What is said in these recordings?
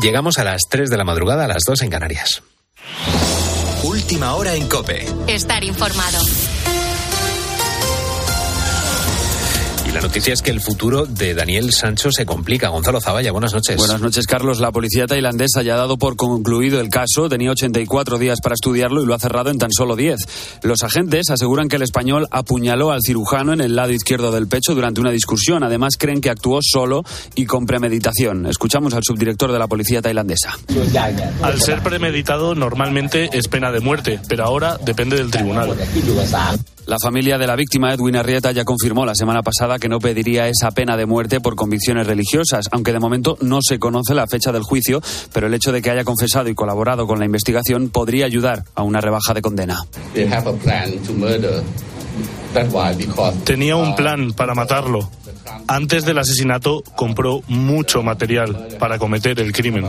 Llegamos a las 3 de la madrugada, a las 2 en Canarias. Última hora en Cope. Estar informado. La noticia es que el futuro de Daniel Sancho se complica. Gonzalo Zavalla, buenas noches. Buenas noches, Carlos. La policía tailandesa ya ha dado por concluido el caso. Tenía 84 días para estudiarlo y lo ha cerrado en tan solo 10. Los agentes aseguran que el español apuñaló al cirujano en el lado izquierdo del pecho durante una discusión. Además, creen que actuó solo y con premeditación. Escuchamos al subdirector de la policía tailandesa. Al ser premeditado, normalmente es pena de muerte, pero ahora depende del tribunal. La familia de la víctima, Edwin Arrieta, ya confirmó la semana pasada que no pediría esa pena de muerte por convicciones religiosas, aunque de momento no se conoce la fecha del juicio, pero el hecho de que haya confesado y colaborado con la investigación podría ayudar a una rebaja de condena. Tenía un plan para matarlo. Antes del asesinato compró mucho material para cometer el crimen.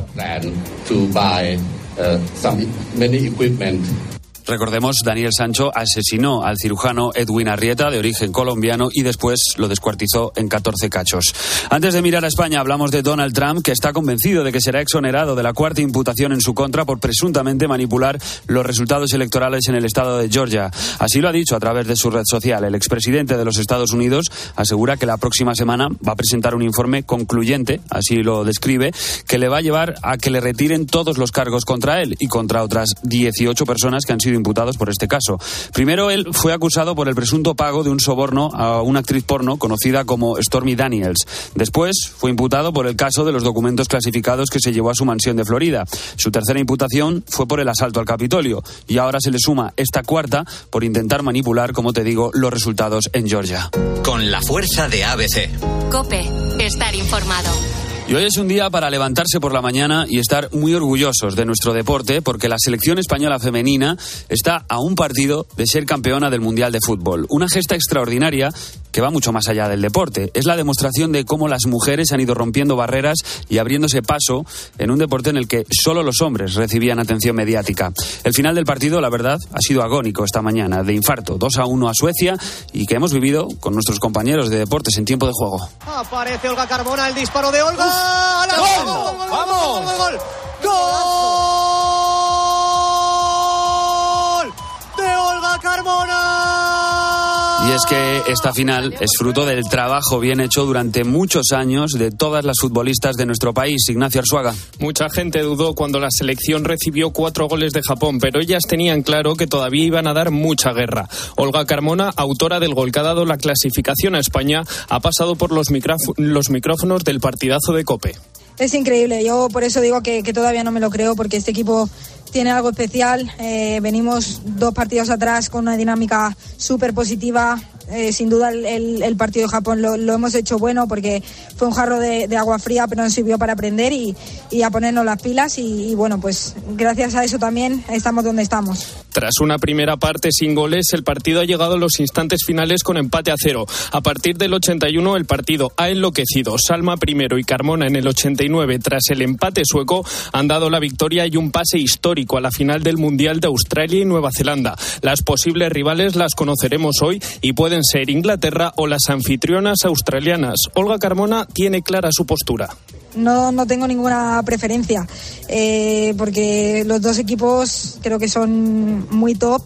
Recordemos, Daniel Sancho asesinó al cirujano Edwin Arrieta, de origen colombiano, y después lo descuartizó en 14 cachos. Antes de mirar a España, hablamos de Donald Trump, que está convencido de que será exonerado de la cuarta imputación en su contra por presuntamente manipular los resultados electorales en el estado de Georgia. Así lo ha dicho a través de su red social. El expresidente de los Estados Unidos asegura que la próxima semana va a presentar un informe concluyente, así lo describe, que le va a llevar a que le retiren todos los cargos contra él y contra otras 18 personas que han sido imputados por este caso. Primero, él fue acusado por el presunto pago de un soborno a una actriz porno conocida como Stormy Daniels. Después, fue imputado por el caso de los documentos clasificados que se llevó a su mansión de Florida. Su tercera imputación fue por el asalto al Capitolio y ahora se le suma esta cuarta por intentar manipular, como te digo, los resultados en Georgia. Con la fuerza de ABC. Cope, estar informado. Y hoy es un día para levantarse por la mañana y estar muy orgullosos de nuestro deporte porque la selección española femenina está a un partido de ser campeona del Mundial de Fútbol. Una gesta extraordinaria que va mucho más allá del deporte. Es la demostración de cómo las mujeres han ido rompiendo barreras y abriéndose paso en un deporte en el que solo los hombres recibían atención mediática. El final del partido, la verdad, ha sido agónico esta mañana, de infarto, 2 a 1 a Suecia y que hemos vivido con nuestros compañeros de deportes en tiempo de juego. Aparece Olga Carmona, el disparo de Olga. ¡Gol! ¡Vamos! ¡Gol! ¡Gol! Y es que esta final es fruto del trabajo bien hecho durante muchos años de todas las futbolistas de nuestro país. Ignacio Arzuaga. Mucha gente dudó cuando la selección recibió cuatro goles de Japón, pero ellas tenían claro que todavía iban a dar mucha guerra. Olga Carmona, autora del gol que ha dado la clasificación a España, ha pasado por los, los micrófonos del partidazo de Cope. Es increíble, yo por eso digo que, que todavía no me lo creo, porque este equipo tiene algo especial. Eh, venimos dos partidos atrás con una dinámica súper positiva. Eh, sin duda el, el, partido de Japón lo, hemos hecho bueno porque fue un jarro de, agua fría, pero nos sirvió para aprender y, a ponernos las pilas. Y, bueno, pues gracias a eso también estamos donde estamos. Tras una primera parte sin goles, el partido ha llegado a los instantes finales con empate a cero. A partir del 81 el partido ha enloquecido. Salma primero y Carmona en el 89 tras el empate sueco han dado la victoria y un pase histórico a la final del Mundial de Australia y Nueva Zelanda. Las posibles rivales las conoceremos hoy y pueden ser Inglaterra o las anfitrionas australianas. Olga Carmona tiene clara su postura. No, no tengo ninguna preferencia, eh, porque los dos equipos creo que son muy top.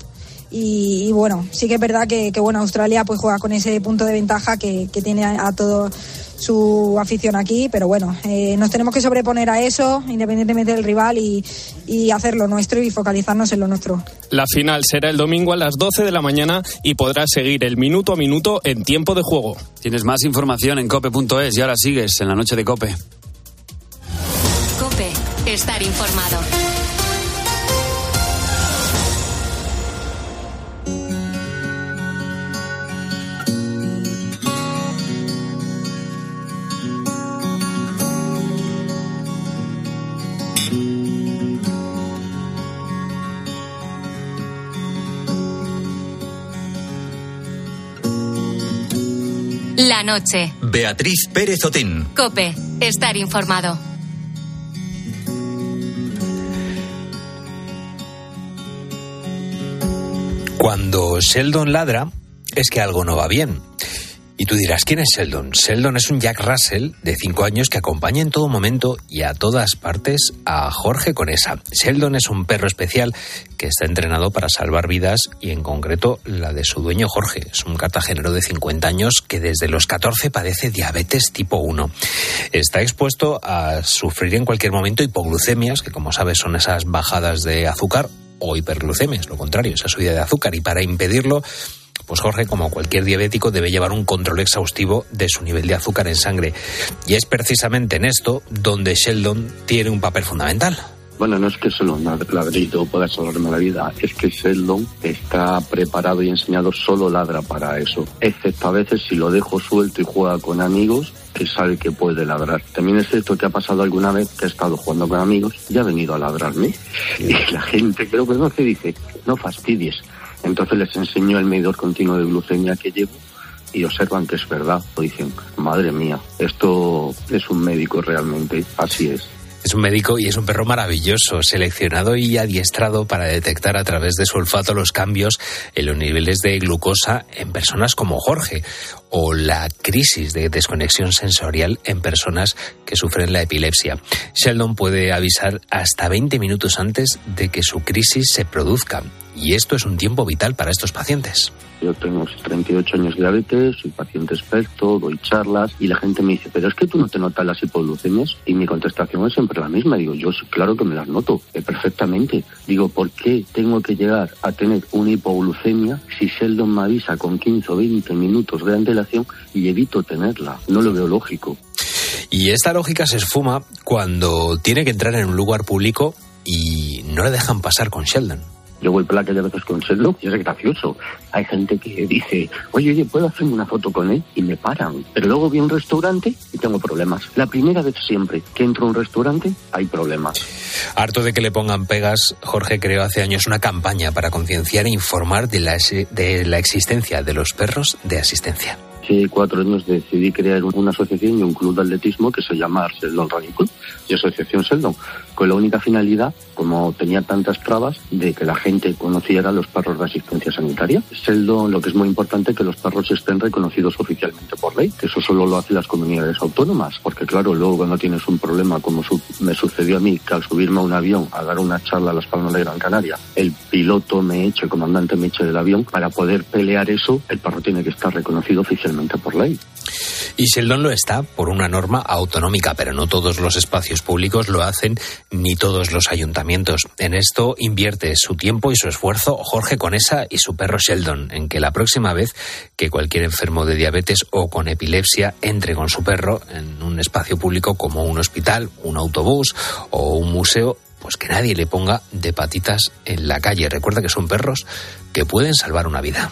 Y, y, bueno, sí que es verdad que, que, bueno, Australia pues juega con ese punto de ventaja que, que tiene a, a todo su afición aquí, pero bueno, eh, nos tenemos que sobreponer a eso, independientemente del rival, y, y, hacer lo nuestro y focalizarnos en lo nuestro. La final será el domingo a las 12 de la mañana y podrás seguir el minuto a minuto en tiempo de juego. Tienes más información en cope.es y ahora sigues en la noche de Cope. Estar informado. La noche. Beatriz Pérez Otín. Cope, estar informado. Cuando Sheldon ladra, es que algo no va bien. Y tú dirás, ¿quién es Sheldon? Sheldon es un Jack Russell de 5 años que acompaña en todo momento y a todas partes a Jorge Conesa. Sheldon es un perro especial que está entrenado para salvar vidas y en concreto la de su dueño Jorge. Es un cartagenero de 50 años que desde los 14 padece diabetes tipo 1. Está expuesto a sufrir en cualquier momento hipoglucemias, que como sabes son esas bajadas de azúcar, o hiperglucemias, lo contrario, esa subida de azúcar. Y para impedirlo, pues Jorge, como cualquier diabético, debe llevar un control exhaustivo de su nivel de azúcar en sangre. Y es precisamente en esto donde Sheldon tiene un papel fundamental. Bueno, no es que solo un ladrito pueda salvarme la vida, es que Sheldon está preparado y enseñado solo ladra para eso, excepto a veces si lo dejo suelto y juega con amigos, que sabe que puede ladrar. También es cierto que ha pasado alguna vez que he estado jugando con amigos y ha venido a ladrarme. Y la gente creo que no se dice, no fastidies. Entonces les enseño el medidor continuo de glucemia que llevo y observan que es verdad. O dicen, madre mía, esto es un médico realmente, así es. Es un médico y es un perro maravilloso, seleccionado y adiestrado para detectar a través de su olfato los cambios en los niveles de glucosa en personas como Jorge o la crisis de desconexión sensorial en personas que sufren la epilepsia. Sheldon puede avisar hasta 20 minutos antes de que su crisis se produzca y esto es un tiempo vital para estos pacientes. Yo tengo 38 años de diabetes, soy paciente experto, doy charlas y la gente me dice, pero es que tú no te notas las hipoglucemias y mi contestación es siempre la misma. Digo, yo claro que me las noto eh, perfectamente. Digo, ¿por qué tengo que llegar a tener una hipoglucemia si Sheldon me avisa con 15 o 20 minutos de y evito tenerla? No lo veo lógico. Y esta lógica se esfuma cuando tiene que entrar en un lugar público y no le dejan pasar con Sheldon. Yo voy por la calle a veces con Sheldon y es gracioso. Hay gente que dice, oye, oye, ¿puedo hacerme una foto con él? Y me paran. Pero luego voy a un restaurante y tengo problemas. La primera vez siempre que entro a un restaurante hay problemas. Harto de que le pongan pegas, Jorge creó hace años una campaña para concienciar e informar de la, de la existencia de los perros de asistencia hace cuatro años decidí crear una asociación y un club de atletismo que se llama Sheldon Running Club y Asociación Sheldon, con la única finalidad, como tenía tantas trabas, de que la gente conociera los perros de asistencia sanitaria. Sheldon, lo que es muy importante, que los perros estén reconocidos oficialmente por ley, que eso solo lo hacen las comunidades autónomas, porque claro, luego cuando tienes un problema como me sucedió a mí, que al subirme a un avión a dar una charla a las Palmas de Gran Canaria, el piloto me eche, el comandante me eche del avión, para poder pelear eso, el perro tiene que estar reconocido oficialmente por ley. Y Sheldon lo está por una norma autonómica, pero no todos los espacios públicos lo hacen, ni todos los ayuntamientos. En esto invierte su tiempo y su esfuerzo Jorge Conesa y su perro Sheldon, en que la próxima vez que cualquier enfermo de diabetes o con epilepsia entre con su perro en un espacio público como un hospital, un autobús o un museo, pues que nadie le ponga de patitas en la calle. Recuerda que son perros que pueden salvar una vida.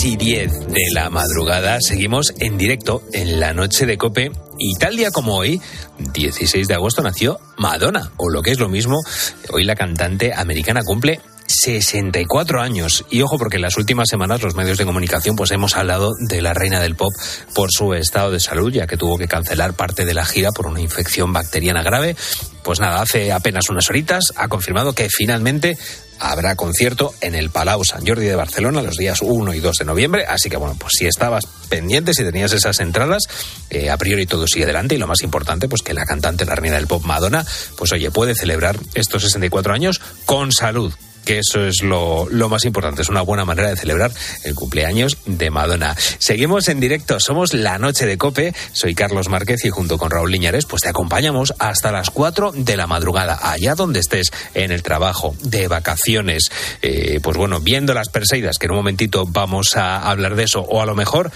Y 10 de la madrugada seguimos en directo en la noche de Cope y tal día como hoy, 16 de agosto, nació Madonna, o lo que es lo mismo, hoy la cantante americana cumple 64 años. Y ojo, porque en las últimas semanas los medios de comunicación pues hemos hablado de la reina del pop por su estado de salud, ya que tuvo que cancelar parte de la gira por una infección bacteriana grave. Pues nada, hace apenas unas horitas ha confirmado que finalmente habrá concierto en el Palau San Jordi de Barcelona los días 1 y 2 de noviembre. Así que bueno, pues si estabas pendiente, si tenías esas entradas, eh, a priori todo sigue adelante y lo más importante, pues que la cantante, la reina del pop Madonna, pues oye, puede celebrar estos 64 años con salud que eso es lo, lo, más importante. Es una buena manera de celebrar el cumpleaños de Madonna. Seguimos en directo, somos La Noche de Cope. Soy Carlos Márquez y junto con Raúl Liñares, pues te acompañamos hasta las 4 de la madrugada, allá donde estés, en el trabajo, de vacaciones, eh, pues bueno, viendo las Perseidas, que en un momentito vamos a hablar de eso, o a lo mejor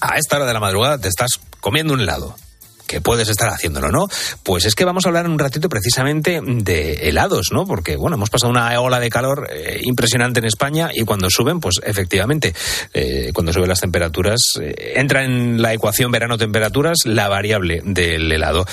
a esta hora de la madrugada te estás comiendo un helado que puedes estar haciéndolo, ¿no? Pues es que vamos a hablar en un ratito precisamente de helados, ¿no? Porque, bueno, hemos pasado una ola de calor eh, impresionante en España y cuando suben, pues efectivamente, eh, cuando suben las temperaturas, eh, entra en la ecuación verano-temperaturas la variable del helado.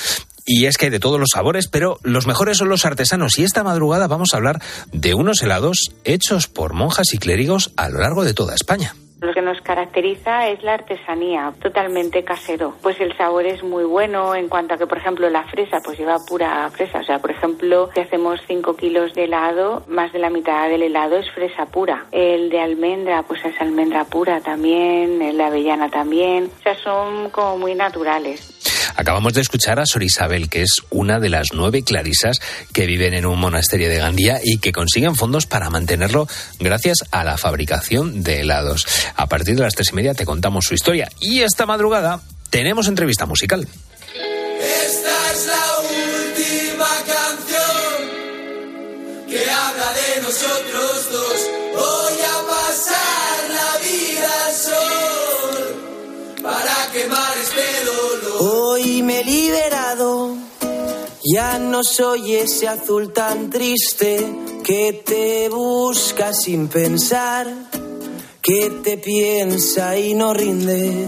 Y es que hay de todos los sabores, pero los mejores son los artesanos. Y esta madrugada vamos a hablar de unos helados hechos por monjas y clérigos a lo largo de toda España. Lo que nos caracteriza es la artesanía, totalmente casero. Pues el sabor es muy bueno en cuanto a que, por ejemplo, la fresa, pues lleva pura fresa. O sea, por ejemplo, si hacemos 5 kilos de helado, más de la mitad del helado es fresa pura. El de almendra, pues es almendra pura también, el de avellana también. O sea, son como muy naturales. Acabamos de escuchar a Sor Isabel, que es una de las nueve clarisas que viven en un monasterio de Gandía y que consiguen fondos para mantenerlo gracias a la fabricación de helados. A partir de las tres y media te contamos su historia y esta madrugada tenemos entrevista musical. Esta es la última canción que habla de nosotros dos. Voy a pasar la vida sol para quemar Hoy me he liberado, ya no soy ese azul tan triste que te busca sin pensar, que te piensa y no rinde.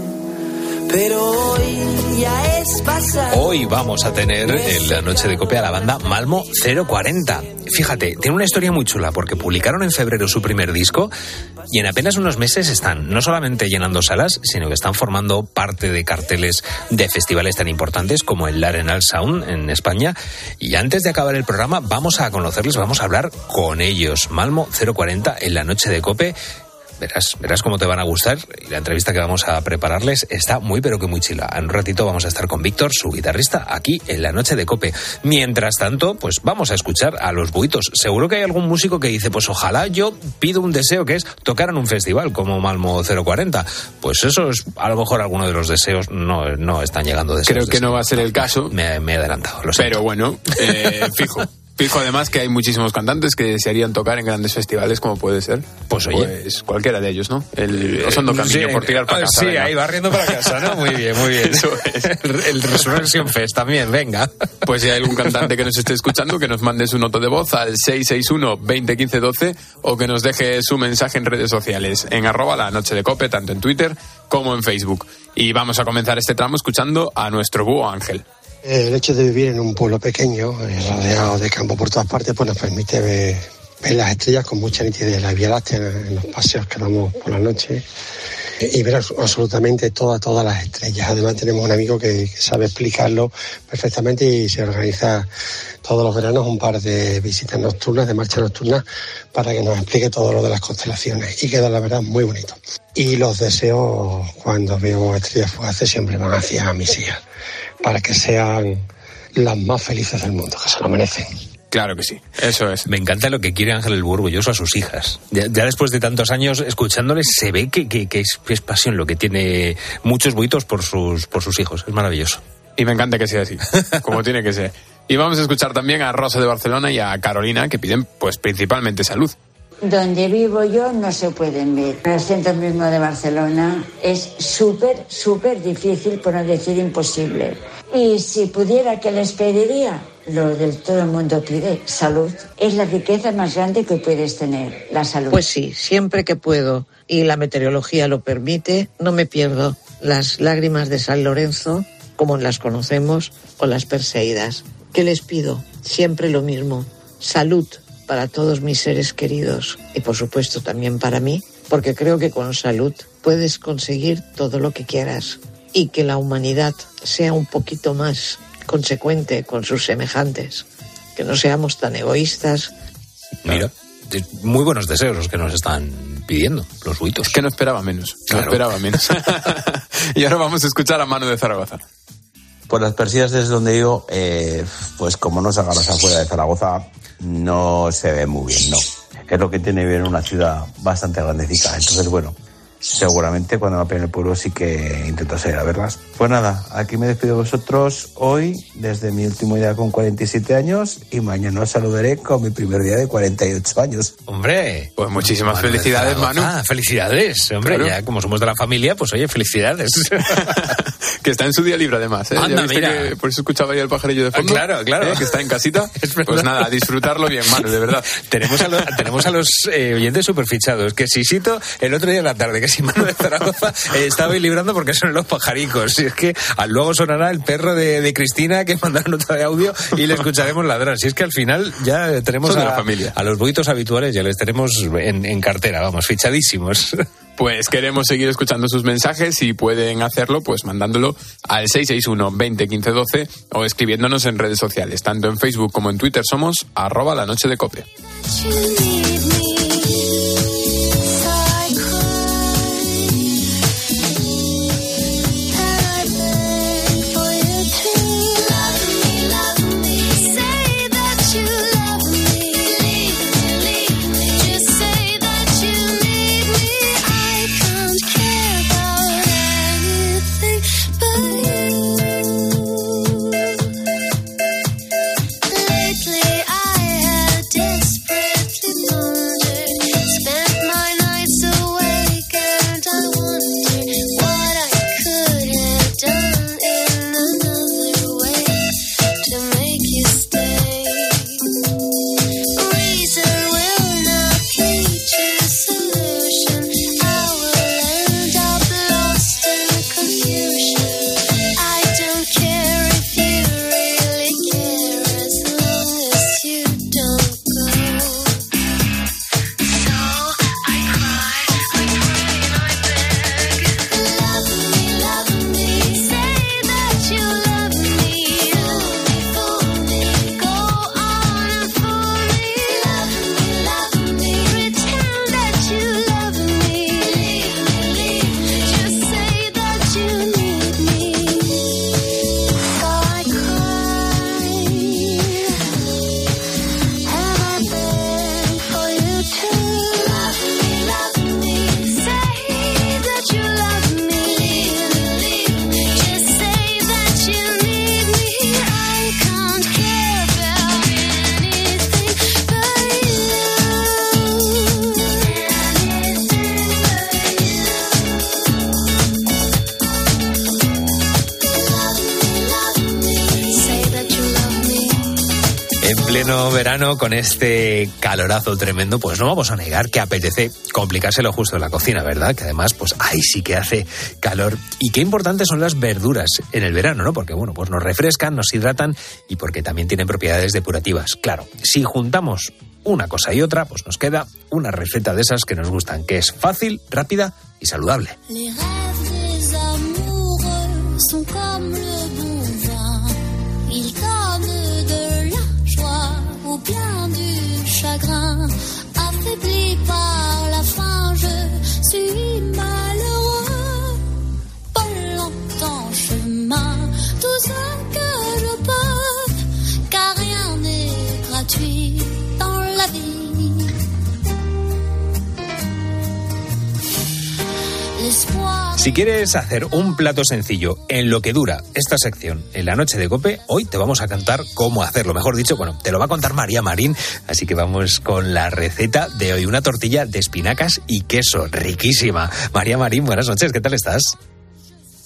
Pero hoy ya es pasado. Hoy vamos a tener en la noche de copia la banda Malmo 040. Fíjate, tiene una historia muy chula porque publicaron en febrero su primer disco y en apenas unos meses están no solamente llenando salas, sino que están formando parte de carteles de festivales tan importantes como el Arenal Sound en España. Y antes de acabar el programa, vamos a conocerles, vamos a hablar con ellos. Malmo 040 en la noche de cope Verás, verás cómo te van a gustar. Y la entrevista que vamos a prepararles está muy, pero que muy chila. En un ratito vamos a estar con Víctor, su guitarrista, aquí en la noche de Cope. Mientras tanto, pues vamos a escuchar a los buitos. Seguro que hay algún músico que dice, pues ojalá yo pido un deseo que es tocar en un festival como Malmo 040. Pues eso es, a lo mejor alguno de los deseos no, no están llegando deseos. Creo que no va a ser el caso. Me, he adelantado, lo Pero bueno, eh, fijo. Fijo además que hay muchísimos cantantes que desearían tocar en grandes festivales, como puede ser. Pues oye. Pues cualquiera de ellos, ¿no? El Osondo Camino por tirar para casa. Sí, ahí barriendo para casa, ¿no? Muy bien, muy bien. Eso es. El Resurrection Fest también, venga. Pues si hay algún cantante que nos esté escuchando, que nos mande su nota de voz al 661-2015-12 o que nos deje su mensaje en redes sociales, en arroba la noche de cope, tanto en Twitter como en Facebook. Y vamos a comenzar este tramo escuchando a nuestro búho Ángel. El hecho de vivir en un pueblo pequeño, eh, rodeado de campo por todas partes, pues nos permite ver, las estrellas con mucha nitidez, la Vía Láctea en los paseos que damos por la noche y ver absolutamente todas, todas las estrellas. Además tenemos un amigo que, sabe explicarlo perfectamente y se organiza todos los veranos un par de visitas nocturnas, de marcha nocturnas, para que nos explique todo lo de las constelaciones y queda la verdad muy bonito. Y los deseos cuando veo estrellas fugaces siempre van hacia mis hijas para que sean las más felices del mundo, que se lo merecen. Claro que sí, eso es. Me encanta lo que quiere Ángel el Burgulloso a sus hijas. Ya, después de tantos años escuchándoles, se ve que, es, pasión lo que tiene muchos buitos por sus, por sus hijos. Es maravilloso. Y me encanta que sea así, como tiene que ser. Y vamos a escuchar también a Rosa de Barcelona y a Carolina, que piden pues principalmente salud. Donde vivo yo no se pueden ver. En el centro mismo de Barcelona es súper, súper difícil, por no decir imposible. Y si pudiera, ¿qué les pediría? Lo del todo el mundo pide, salud. Es la riqueza más grande que puedes tener, la salud. Pues sí, siempre que puedo y la meteorología lo permite, no me pierdo las lágrimas de San Lorenzo, como las conocemos, o las perseídas. ¿Qué les pido? Siempre lo mismo. Salud para todos mis seres queridos y por supuesto también para mí, porque creo que con salud puedes conseguir todo lo que quieras y que la humanidad sea un poquito más consecuente con sus semejantes, que no seamos tan egoístas. Mira, muy buenos deseos los que nos están pidiendo, los buitos. Que no esperaba menos, no esperaba menos. y ahora vamos a escuchar a Mano de Zaragoza. Pues las persidas desde donde yo, eh, pues como no salgan afuera de Zaragoza, no se ve muy bien, no. Es lo que tiene bien una ciudad bastante grandecita. Entonces, bueno, seguramente cuando me en el pueblo sí que intento salir a verlas. Pues nada, aquí me despido de vosotros hoy desde mi último día con 47 años y mañana os saludaré con mi primer día de 48 años. Hombre, pues muchísimas felicidades, Manu. Felicidades, hombre, ya como somos de la familia, pues oye, felicidades. que está en su día libre además, ¿eh? Anda, Que por eso escuchaba yo el pajarillo de fondo. Ah, claro, claro. ¿eh? Que está en casita. pues nada, disfrutarlo bien, Manu, de verdad. tenemos a, los, tenemos a los eh, oyentes superfichados, que Sisito el otro día de la tarde, que si Manu de Zaragoza eh, estaba librando porque son los pajaricos. Y es que luego sonará el perro de, Cristina que mandaron nota de audio y le escucharemos ladrar. Si es que al final ya tenemos a, la familia. a los buitos habituales, ya les tenemos en, en cartera, vamos, fichadísimos. Pues queremos seguir escuchando sus mensajes y pueden hacerlo pues mandándolo al 661 20 15 12 o escribiéndonos en redes sociales. Tanto en Facebook como en Twitter somos arroba la noche de copia. verano, con este calorazo tremendo, pues no vamos a negar que apetece complicárselo justo en la cocina, ¿verdad? Que además, pues ahí sí que hace calor. Y qué importantes son las verduras en el verano, ¿no? Porque, bueno, pues nos refrescan, nos hidratan y porque también tienen propiedades depurativas. Claro, si juntamos una cosa y otra, pues nos queda una receta de esas que nos gustan, que es fácil, rápida y saludable. Si quieres hacer un plato sencillo en lo que dura esta sección en la noche de Cope, hoy te vamos a cantar cómo hacerlo. Mejor dicho, bueno, te lo va a contar María Marín, así que vamos con la receta de hoy, una tortilla de espinacas y queso, riquísima. María Marín, buenas noches, ¿qué tal estás?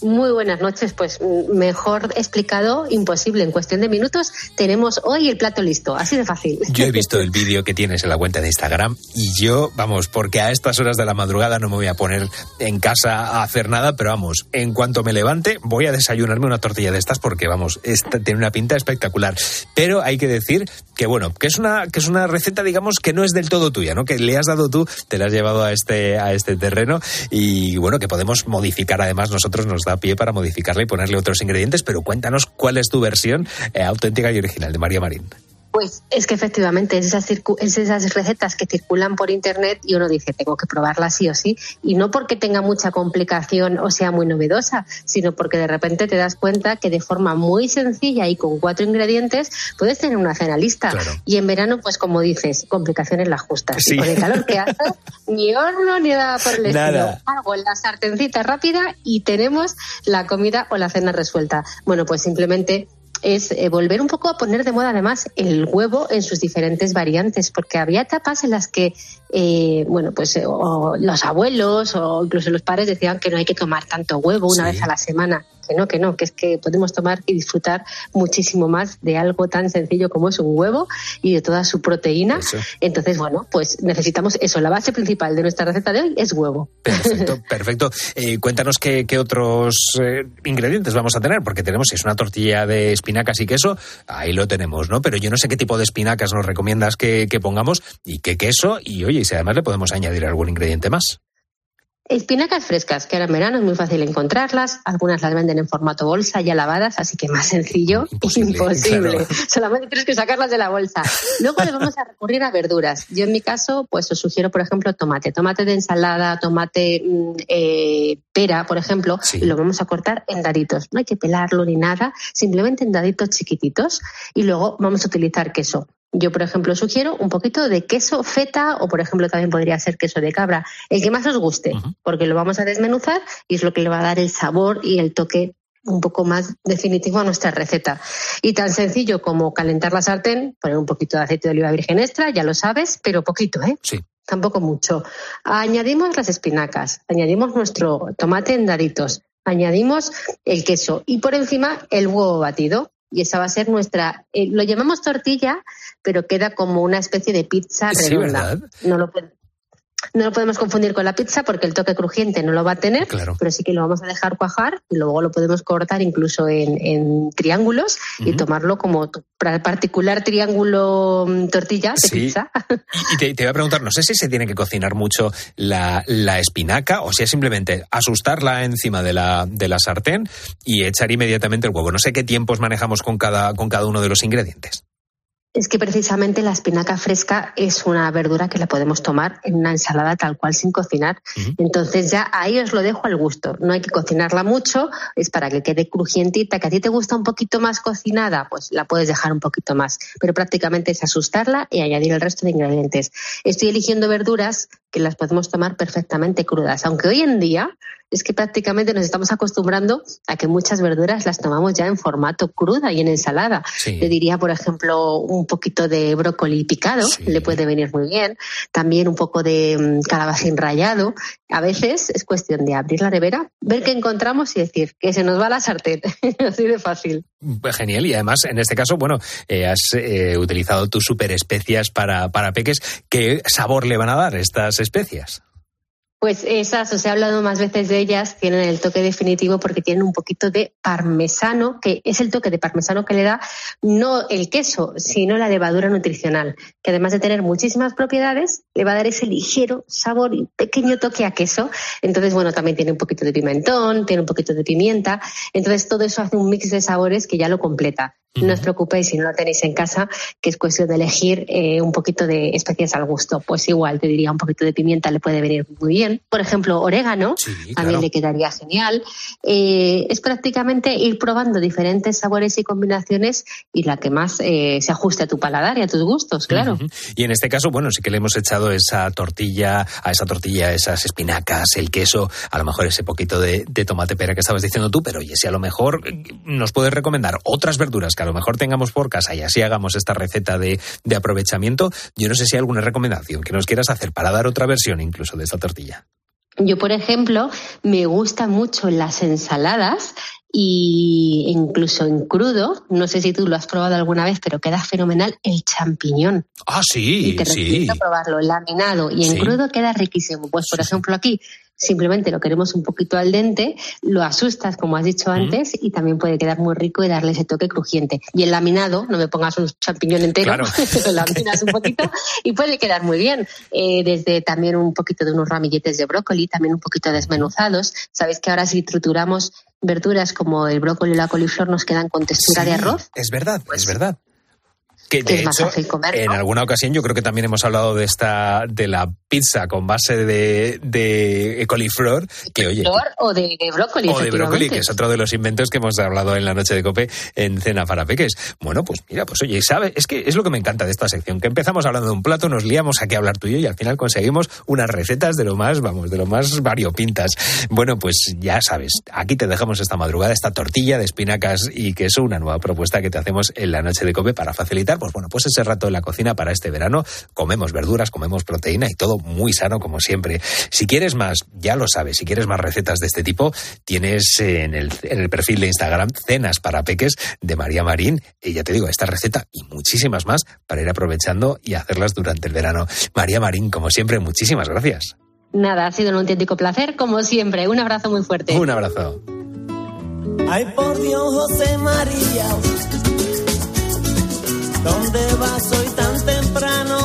Muy buenas noches, pues mejor explicado, imposible. En cuestión de minutos tenemos hoy el plato listo, así de fácil. Yo he visto el vídeo que tienes en la cuenta de Instagram y yo, vamos, porque a estas horas de la madrugada no me voy a poner en casa a hacer nada, pero vamos, en cuanto me levante voy a desayunarme una tortilla de estas porque, vamos, esta tiene una pinta espectacular. Pero hay que decir que, bueno, que es una, que es una receta, digamos, que no es del todo tuya, ¿no? Que le has dado tú, te la has llevado a este, a este terreno y, bueno, que podemos modificar además nosotros nos da pie para modificarla y ponerle otros ingredientes, pero cuéntanos cuál es tu versión eh, auténtica y original de María Marín. Pues es que efectivamente es esas, es esas recetas que circulan por internet y uno dice, tengo que probarla sí o sí. Y no porque tenga mucha complicación o sea muy novedosa, sino porque de repente te das cuenta que de forma muy sencilla y con cuatro ingredientes puedes tener una cena lista. Y en verano, pues como dices, complicaciones las justas. Sí. Y con el calor que hace, ni horno ni nada por el Nada. estilo. Algo en la sartencita rápida y tenemos la comida o la cena resuelta. Bueno, pues simplemente es eh, volver un poco a poner de moda además el huevo en sus diferentes variantes, porque había etapas en las que, eh, bueno, pues eh, o los abuelos o incluso los padres decían que no hay que tomar tanto huevo una Sí. vez a la semana. Que no, que no, que es que podemos tomar y disfrutar muchísimo más de algo tan sencillo como es un huevo y de toda su proteína. Entonces, bueno, pues necesitamos eso. La base principal de nuestra receta de hoy es huevo. Perfecto, perfecto. Eh, cuéntanos qué, qué otros eh, ingredientes vamos a tener, porque tenemos, si es una tortilla de espinacas y queso, ahí lo tenemos, ¿no? Pero yo no sé qué tipo de espinacas nos recomiendas que, que pongamos y qué queso, y oye, y si además le podemos añadir algún ingrediente más. Espinacas frescas, que ahora en verano es muy fácil encontrarlas. Algunas las venden en formato bolsa ya lavadas, así que más sencillo, imposible. claro. Solamente tienes que sacarlas de la bolsa. Luego le vamos a recurrir a verduras. Yo en mi caso, pues os sugiero, por ejemplo, tomate. Tomate de ensalada, tomate mm, eh, pera, por ejemplo, y lo vamos a cortar en daditos. No hay que pelarlo ni nada, simplemente en daditos chiquititos. Y luego vamos a utilizar queso. Yo, por ejemplo, sugiero un poquito de queso feta o, por ejemplo, también podría ser queso de cabra, el que más os guste, porque lo vamos a desmenuzar y es lo que le va a dar el sabor y el toque un poco más definitivo a nuestra receta. Y tan sencillo como calentar la sartén, poner un poquito de aceite de oliva virgen extra, ya lo sabes, pero poquito, ¿eh? Sí. Tampoco mucho. Añadimos las espinacas, añadimos nuestro tomate en daditos, añadimos el queso y por encima el huevo batido. Y esa va a ser nuestra, eh, lo llamamos tortilla, pero queda como una especie de pizza Sí, redonda. ¿verdad? No lo, puede- no lo podemos confundir con la pizza porque el toque crujiente no lo va a tener, Claro. pero sí que lo vamos a dejar cuajar y luego lo podemos cortar incluso en, en triángulos y tomarlo como tu particular triángulo mm, tortilla de Sí. pizza. Y te, te voy a preguntar, no sé si se tiene que cocinar mucho la, la espinaca o si es simplemente asustarla encima de la, de la sartén y echar inmediatamente el huevo. No sé qué tiempos manejamos con cada, con cada uno de los ingredientes. Es que precisamente la espinaca fresca es una verdura que la podemos tomar en una ensalada tal cual sin cocinar. Entonces ya ahí os lo dejo al gusto. No hay que cocinarla mucho, es para que quede crujientita. Que a ti te gusta un poquito más cocinada, pues la puedes dejar un poquito más. Pero prácticamente es asustarla y añadir el resto de ingredientes. Estoy eligiendo verduras que las podemos tomar perfectamente crudas, aunque hoy en día es que prácticamente nos estamos acostumbrando a que muchas verduras las tomamos ya en formato cruda y en ensalada. Sí. Te diría, por ejemplo, un poquito de brócoli picado, le puede venir muy bien. También un poco de mm, calabacín rallado. A veces es cuestión de abrir la nevera, ver qué encontramos y decir que se nos va la sartén. Así de fácil. Genial, y además en este caso, bueno, eh, has eh, utilizado tus super especias para, para peques. ¿Qué sabor le van a dar estas especias? Pues esas, os he hablado más veces de ellas, tienen el toque definitivo porque tienen un poquito de parmesano, que es el toque de parmesano que le da no el queso, sino la levadura nutricional, que además de tener muchísimas propiedades, le va a dar ese ligero sabor y pequeño toque a queso. Entonces, bueno, también tiene un poquito de pimentón, tiene un poquito de pimienta. Entonces, todo eso hace un mix de sabores que ya lo completa. No os preocupéis si no lo tenéis en casa, que es cuestión de elegir eh, un poquito de especias al gusto. Pues igual, te diría, un poquito de pimienta le puede venir muy bien. Por ejemplo, orégano también le quedaría genial. Eh, es prácticamente ir probando diferentes sabores y combinaciones y la que más eh, se ajuste a tu paladar y a tus gustos, claro. Y en este caso, bueno, sí que le hemos echado esa tortilla, a esa tortilla, esas espinacas, el queso, a lo mejor ese poquito de, de tomate pera que estabas diciendo tú, pero oye, si a lo mejor nos puedes recomendar otras verduras que lo mejor tengamos por casa y así hagamos esta receta de, de aprovechamiento, yo no sé si hay alguna recomendación que nos quieras hacer para dar otra versión incluso de esta tortilla. Yo, por ejemplo, me gusta mucho las ensaladas y incluso en crudo, no sé si tú lo has probado alguna vez, pero queda fenomenal el champiñón. Ah, sí, y te sí. probarlo, laminado y en Sí. crudo queda riquísimo. Pues, por ejemplo, aquí simplemente lo queremos un poquito al dente, lo asustas, como has dicho antes, y también puede quedar muy rico y darle ese toque crujiente. Y el laminado, no me pongas un champiñón entero, Claro. lo laminas un poquito y puede quedar muy bien. Eh, desde también un poquito de unos ramilletes de brócoli, también un poquito desmenuzados. Sabéis que ahora si trituramos verduras como el brócoli o la coliflor nos quedan con textura de arroz. Es verdad, es verdad. Que de es más hecho, fácil comer, en alguna ocasión yo creo que también hemos hablado de esta de la pizza con base de, de coliflor, que oye, o de brócoli, o de brócoli, que es otro de los inventos que hemos hablado en la noche de cope en Cena para Peques. Bueno, pues mira, pues oye, ¿sabe? Es que es lo que me encanta de esta sección, que empezamos hablando de un plato, nos liamos aquí a hablar tú y yo y al final conseguimos unas recetas de lo más, vamos, de lo más variopintas. Bueno, pues ya sabes, aquí te dejamos esta madrugada esta tortilla de espinacas y queso, una nueva propuesta que te hacemos en la noche de cope para facilitar, pues bueno, pues ese rato en la cocina para este verano. Comemos verduras, comemos proteína y todo muy sano como siempre. Si quieres más, ya lo sabes, si quieres más recetas de este tipo, tienes en el, en el perfil de Instagram Cenas para Peques de María Marín. Y ya te digo, esta receta y muchísimas más para ir aprovechando y hacerlas durante el verano. María Marín, como siempre, muchísimas gracias. Nada, ha sido un auténtico placer, como siempre. Un abrazo muy fuerte. Un abrazo. Ay, por Dios, José María, ¿dónde vas hoy tan temprano?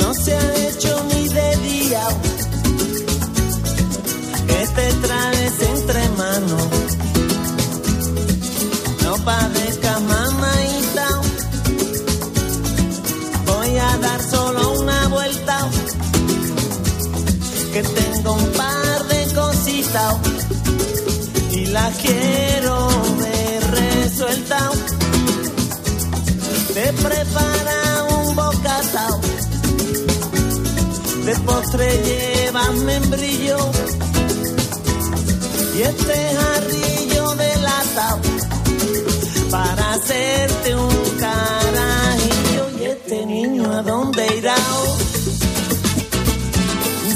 No se ha hecho ni de día que te traes entre manos. No padezcas, mamaita, voy a dar solo una vuelta, que tengo un par de cositas y la quiero ver Prepara un bocatao, de postre llevas membrillo y este jarrillo de lata para hacerte un carajillo. Y este niño a dónde irá?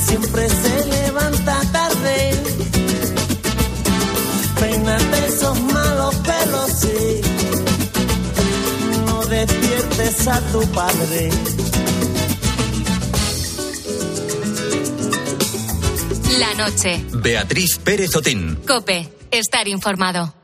Siempre se levanta tarde Peínate esos a tu padre. La noche. Beatriz Pérez Otín. Cope. Estar informado.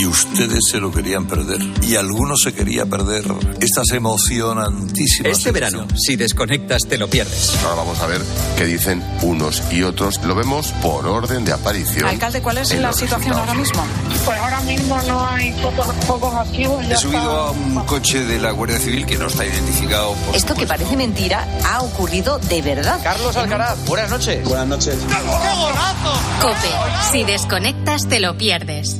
Y ustedes se lo querían perder. Y algunos se quería perder estas emocionantísimas. Este verano, si desconectas, te lo pierdes. Ahora vamos a ver qué dicen unos y otros. Lo vemos por orden de aparición. Alcalde, ¿cuál es la situación ahora mismo? Pues ahora mismo no hay focos activos. He subido está. a un coche de la Guardia Civil que no está identificado. Por Esto que parece mentira ha ocurrido de verdad. Carlos Alcaraz, buenas noches. Buenas noches. Cope. Si desconectas, te lo pierdes.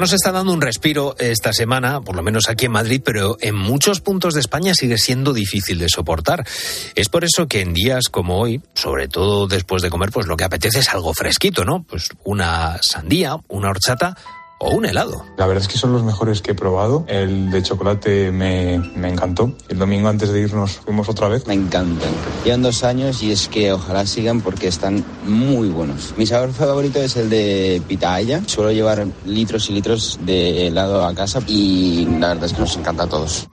Calor nos está dando un respiro esta semana, por lo menos aquí en Madrid, pero en muchos puntos de España sigue siendo difícil de soportar. Es por eso que en días como hoy, sobre todo después de comer, pues lo que apetece es algo fresquito, ¿no? Pues una sandía, una horchata o un helado. La verdad es que son los mejores que he probado. El de chocolate me, me encantó. El domingo antes de irnos fuimos otra vez. Me encantan. Llevan dos años y es que ojalá sigan porque están muy buenos. Mi sabor favorito es el de pitaya. Suelo llevar litros y litros de helado a casa y la verdad es que nos encanta a todos.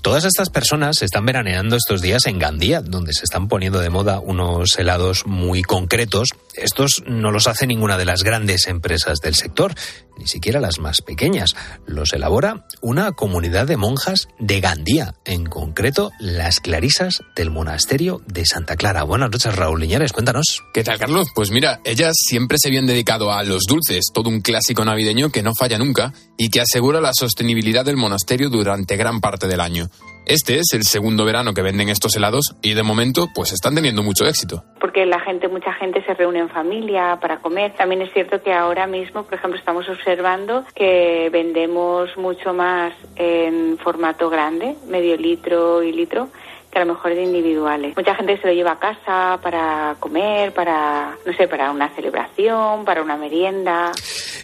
Todas estas personas están veraneando estos días en Gandía, donde se están poniendo de moda unos helados muy concretos. Estos no los hace ninguna de las grandes empresas del sector, ni siquiera las más pequeñas. Los elabora una comunidad de monjas de Gandía, en concreto las clarisas del monasterio de Santa Clara. Buenas noches, Raúl Liñares, cuéntanos. ¿Qué tal, Carlos? Pues mira, ellas siempre se habían dedicado a los dulces, todo un clásico navideño que no falla nunca y que asegura la sostenibilidad del monasterio durante gran parte del año. Este es el segundo verano que venden estos helados y de momento pues están teniendo mucho éxito. Porque la gente, mucha gente se reúne en familia para comer. También es cierto que ahora mismo, por ejemplo, estamos observando que vendemos mucho más en formato grande, medio litro y litro, que a lo mejor de individuales. Mucha gente se lo lleva a casa para comer, para, no sé, para una celebración, para una merienda.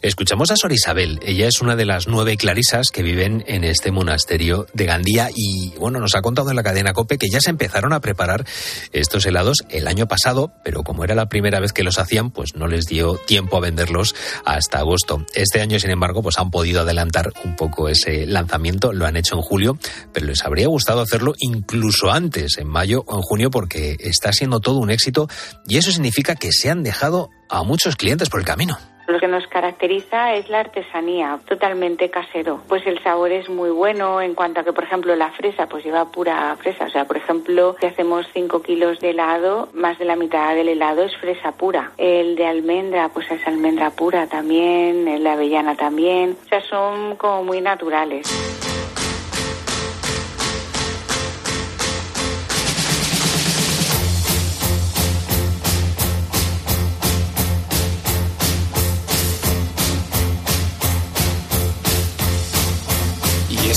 Escuchamos a Sor Isabel. Ella es una de las nueve clarisas que viven en este monasterio de Gandía y, bueno, nos ha contado en la cadena COPE que ya se empezaron a preparar estos helados el año pasado, pero como era la primera vez que los hacían, pues no les dio tiempo a venderlos hasta agosto. Este año, sin embargo, pues han podido adelantar un poco ese lanzamiento. Lo han hecho en julio, pero les habría gustado hacerlo incluso antes, en mayo o en junio, porque está siendo todo un éxito y eso significa que se han dejado a muchos clientes por el camino. Lo que nos caracteriza es la artesanía, totalmente casero. Pues el sabor es muy bueno en cuanto a que, por ejemplo, la fresa, pues lleva pura fresa. O sea, por ejemplo, si hacemos 5 kilos de helado, más de la mitad del helado es fresa pura. El de almendra, pues es almendra pura también, el de avellana también. O sea, son como muy naturales.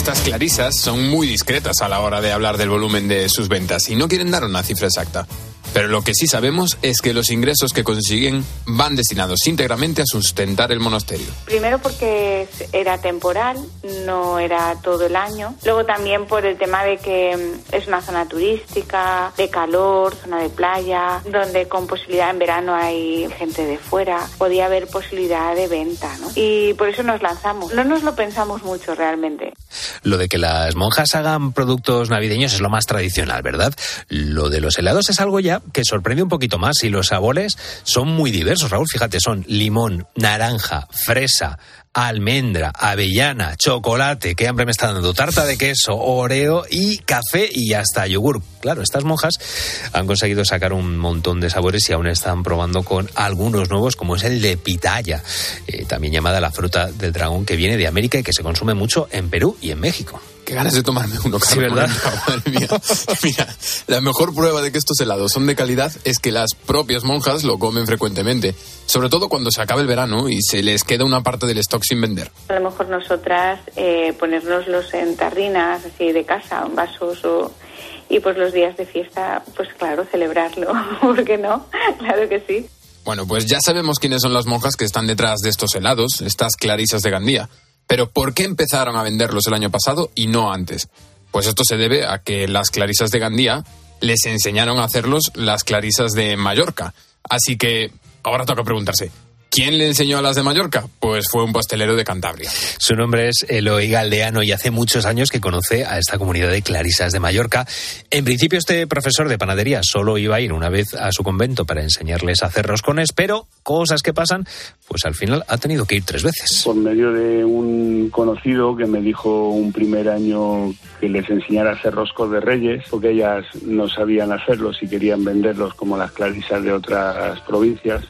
Estas clarisas son muy discretas a la hora de hablar del volumen de sus ventas y no quieren dar una cifra exacta. Pero lo que sí sabemos es que los ingresos que consiguen van destinados íntegramente a sustentar el monasterio. Primero porque era temporal, no era todo el año. Luego también por el tema de que mm, es una zona turística, de calor, zona de playa, donde con posibilidad en verano hay gente de fuera. Podía haber posibilidad de venta, ¿no? Y por eso nos lanzamos. No nos lo pensamos mucho realmente. Lo de que las monjas hagan productos navideños es lo más tradicional, ¿verdad? Lo de los helados es algo ya que sorprende un poquito más y los sabores son muy diversos, Raúl. Fíjate, son limón, naranja, fresa, almendra, avellana, chocolate, qué hambre me está dando, tarta de queso, oreo y café y hasta yogur. Claro, estas monjas han conseguido sacar un montón de sabores y aún están probando con algunos nuevos, como es el de pitaya, eh, también llamada la fruta del dragón, que viene de América y que se consume mucho en Perú y en México. Qué ganas de tomarme uno, Sí, ¿verdad? Madre mía. Mira, la mejor prueba de que estos helados son de calidad es que las propias monjas lo comen frecuentemente. Sobre todo cuando se acaba el verano y se les queda una parte del stock sin vender. A lo mejor nosotras eh, ponérnoslos en tarrinas, así de casa, en vasos o... Y pues los días de fiesta, pues claro, celebrarlo. ¿Por qué no? Claro que sí. Bueno, pues ya sabemos quiénes son las monjas que están detrás de estos helados, estas clarisas de Gandía. Pero ¿por qué empezaron a venderlos el año pasado y no antes? Pues esto se debe a que las clarisas de Gandía les enseñaron a hacerlos las clarisas de Mallorca. Así que ahora toca preguntarse, ¿quién le enseñó a las de Mallorca? Pues fue un pastelero de Cantabria. Su nombre es Eloy Galdeano y hace muchos años que conoce a esta comunidad de clarisas de Mallorca. En principio este profesor de panadería solo iba a ir una vez a su convento para enseñarles a hacer roscones, pero cosas que pasan, pues al final ha tenido que ir tres veces. Por medio de un conocido que me dijo un primer año que les enseñara a hacer roscos de reyes, porque ellas no sabían hacerlos y querían venderlos como las clarisas de otras provincias.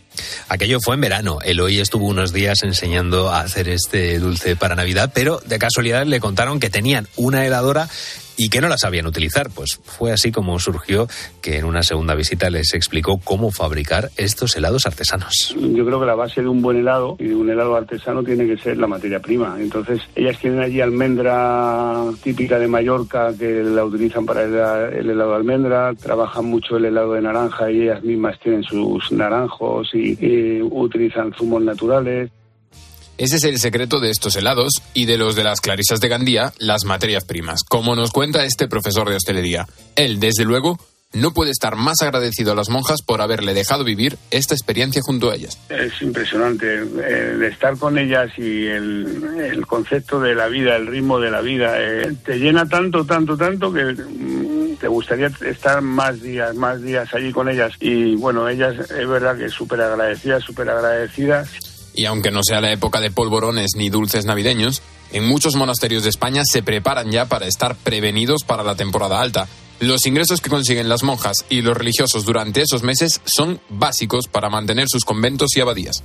Aquello fue en verano. Eloy estuvo unos días enseñando a hacer este dulce para Navidad, pero de casualidad le contaron que tenían una heladora y que no la sabían utilizar. Pues fue así como surgió que en una segunda visita les explicó cómo fabricar estos helados artesanos. Yo creo que la base de un buen helado y de un helado artesano tiene que ser la materia prima. Entonces, ellas tienen allí almendra típica de Mallorca que la utilizan para el, el helado de almendra, trabajan mucho el helado de naranja y ellas mismas tienen sus naranjos y, y utilizan zumos naturales. Ese es el secreto de estos helados y de los de las clarisas de Gandía, las materias primas, como nos cuenta este profesor de hostelería. Él, desde luego, no puede estar más agradecido a las monjas por haberle dejado vivir esta experiencia junto a ellas. Es impresionante eh, de estar con ellas y el, el, concepto de la vida, el ritmo de la vida, eh, te llena tanto, tanto, tanto que mm, te gustaría estar más días, más días allí con ellas. Y bueno, ellas es verdad que súper agradecidas, súper agradecidas. Y aunque no sea la época de polvorones ni dulces navideños, en muchos monasterios de España se preparan ya para estar prevenidos para la temporada alta. Los ingresos que consiguen las monjas y los religiosos durante esos meses son básicos para mantener sus conventos y abadías.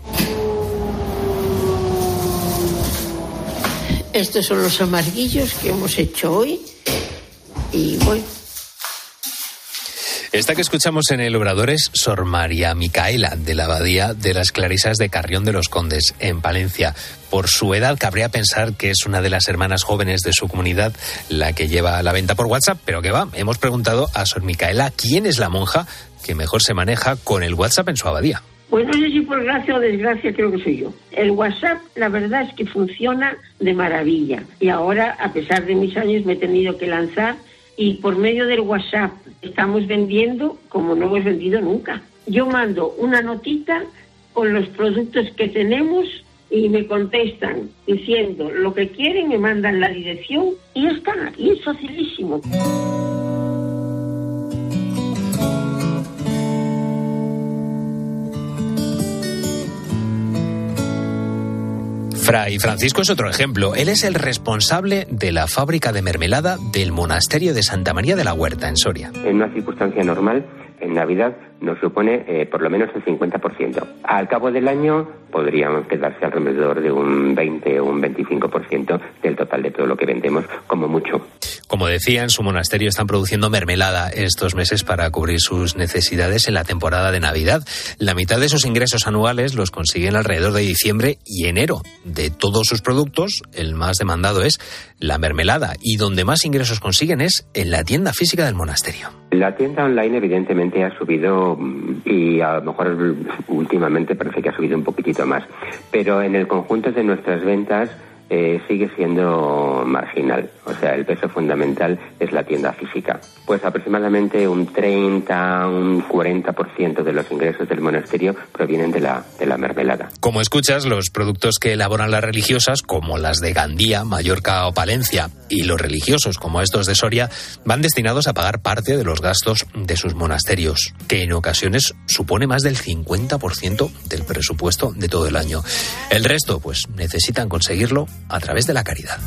Estos son los amarguillos que hemos hecho hoy. y voy. Esta que escuchamos en el Obrador es Sor María Micaela, de la Abadía de las Clarisas de Carrión de los Condes, en Palencia. Por su edad, cabría pensar que es una de las hermanas jóvenes de su comunidad la que lleva la venta por WhatsApp, pero que va, hemos preguntado a Sor Micaela quién es la monja que mejor se maneja con el WhatsApp en su abadía. Pues no sé si por gracia o desgracia creo que soy yo. El WhatsApp, la verdad es que funciona de maravilla. Y ahora, a pesar de mis años, me he tenido que lanzar y por medio del WhatsApp estamos vendiendo como no hemos vendido nunca. Yo mando una notita con los productos que tenemos y me contestan diciendo lo que quieren, me mandan la dirección y está, y es facilísimo. Fray Francisco es otro ejemplo. Él es el responsable de la fábrica de mermelada del monasterio de Santa María de la Huerta, en Soria. En una circunstancia normal, en Navidad nos supone eh, por lo menos el 50%. Al cabo del año podríamos quedarse alrededor de un 20 o un 25% del total de todo lo que vendemos, como mucho. Como decía, en su monasterio están produciendo mermelada estos meses para cubrir sus necesidades en la temporada de Navidad. La mitad de sus ingresos anuales los consiguen alrededor de diciembre y enero. De todos sus productos, el más demandado es la mermelada y donde más ingresos consiguen es en la tienda física del monasterio. La tienda online evidentemente ha subido y a lo mejor últimamente parece que ha subido un poquitito más, pero en el conjunto de nuestras ventas eh, sigue siendo marginal. O sea, el peso fundamental es la tienda física. Pues aproximadamente un 30, un 40% de los ingresos del monasterio provienen de la, de la mermelada. Como escuchas, los productos que elaboran las religiosas, como las de Gandía, Mallorca o Palencia, y los religiosos, como estos de Soria, van destinados a pagar parte de los gastos de sus monasterios, que en ocasiones supone más del 50% del presupuesto de todo el año. El resto, pues, necesitan conseguirlo a través de la caridad.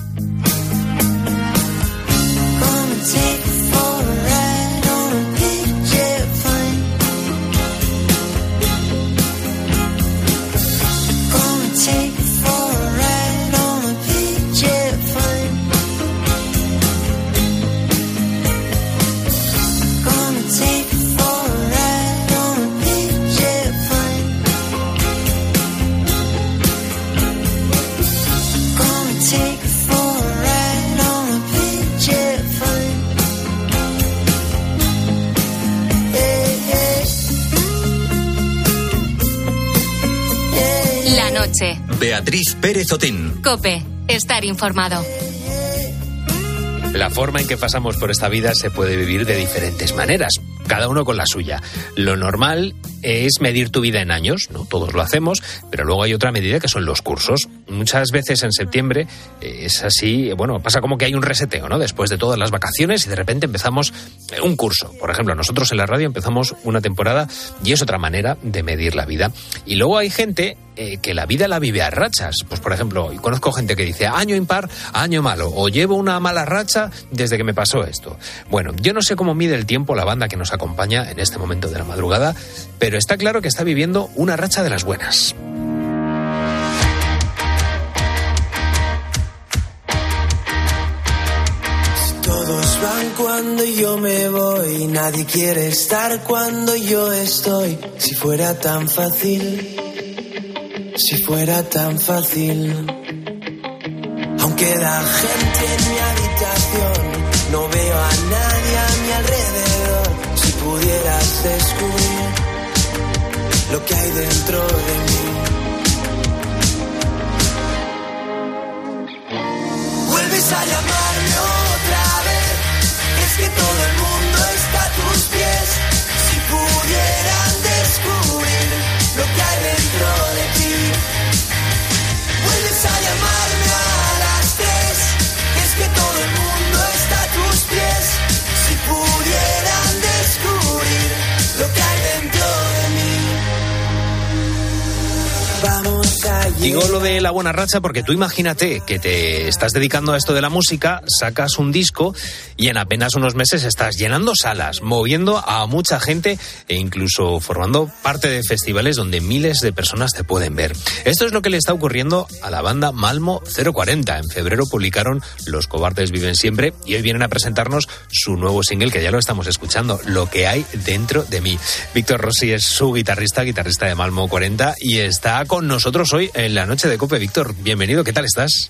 Noche. Beatriz Pérez Otín. Cope. Estar informado. La forma en que pasamos por esta vida se puede vivir de diferentes maneras, cada uno con la suya. Lo normal es medir tu vida en años, ¿no? Todos lo hacemos, pero luego hay otra medida que son los cursos. Muchas veces en septiembre eh, es así, bueno, pasa como que hay un reseteo, ¿no? Después de todas las vacaciones y de repente empezamos eh, un curso. Por ejemplo, nosotros en la radio empezamos una temporada y es otra manera de medir la vida. Y luego hay gente eh, que la vida la vive a rachas. Pues por ejemplo, conozco gente que dice año impar, año malo, o llevo una mala racha desde que me pasó esto. Bueno, yo no sé cómo mide el tiempo la banda que nos acompaña en este momento de la madrugada, pero está claro que está viviendo una racha de las buenas. Van cuando yo me voy, nadie quiere estar cuando yo estoy. Si fuera tan fácil, si fuera tan fácil. Aunque da gente en mi habitación, no veo a nadie a mi alrededor. Si pudieras descubrir lo que hay dentro de mí. Vuelves a. Es que todo el mundo está a tus pies. Si pudieran descubrir lo que hay dentro de ti. Vuelves a llamarme a las tres. Es que todo el mundo está a tus pies. Si pudieran descubrir lo que hay dentro de mí. Digo lo de la buena racha porque tú imagínate que te estás dedicando a esto de la música, sacas un disco y en apenas unos meses estás llenando salas, moviendo a mucha gente e incluso formando parte de festivales donde miles de personas te pueden ver. Esto es lo que le está ocurriendo a la banda Malmo 040. En febrero publicaron Los cobardes viven siempre y hoy vienen a presentarnos su nuevo single que ya lo estamos escuchando, Lo que hay dentro de mí. Víctor Rossi es su guitarrista, guitarrista de Malmo 40 y está con nosotros hoy en la noche de Cope. Víctor, bienvenido, ¿qué tal estás?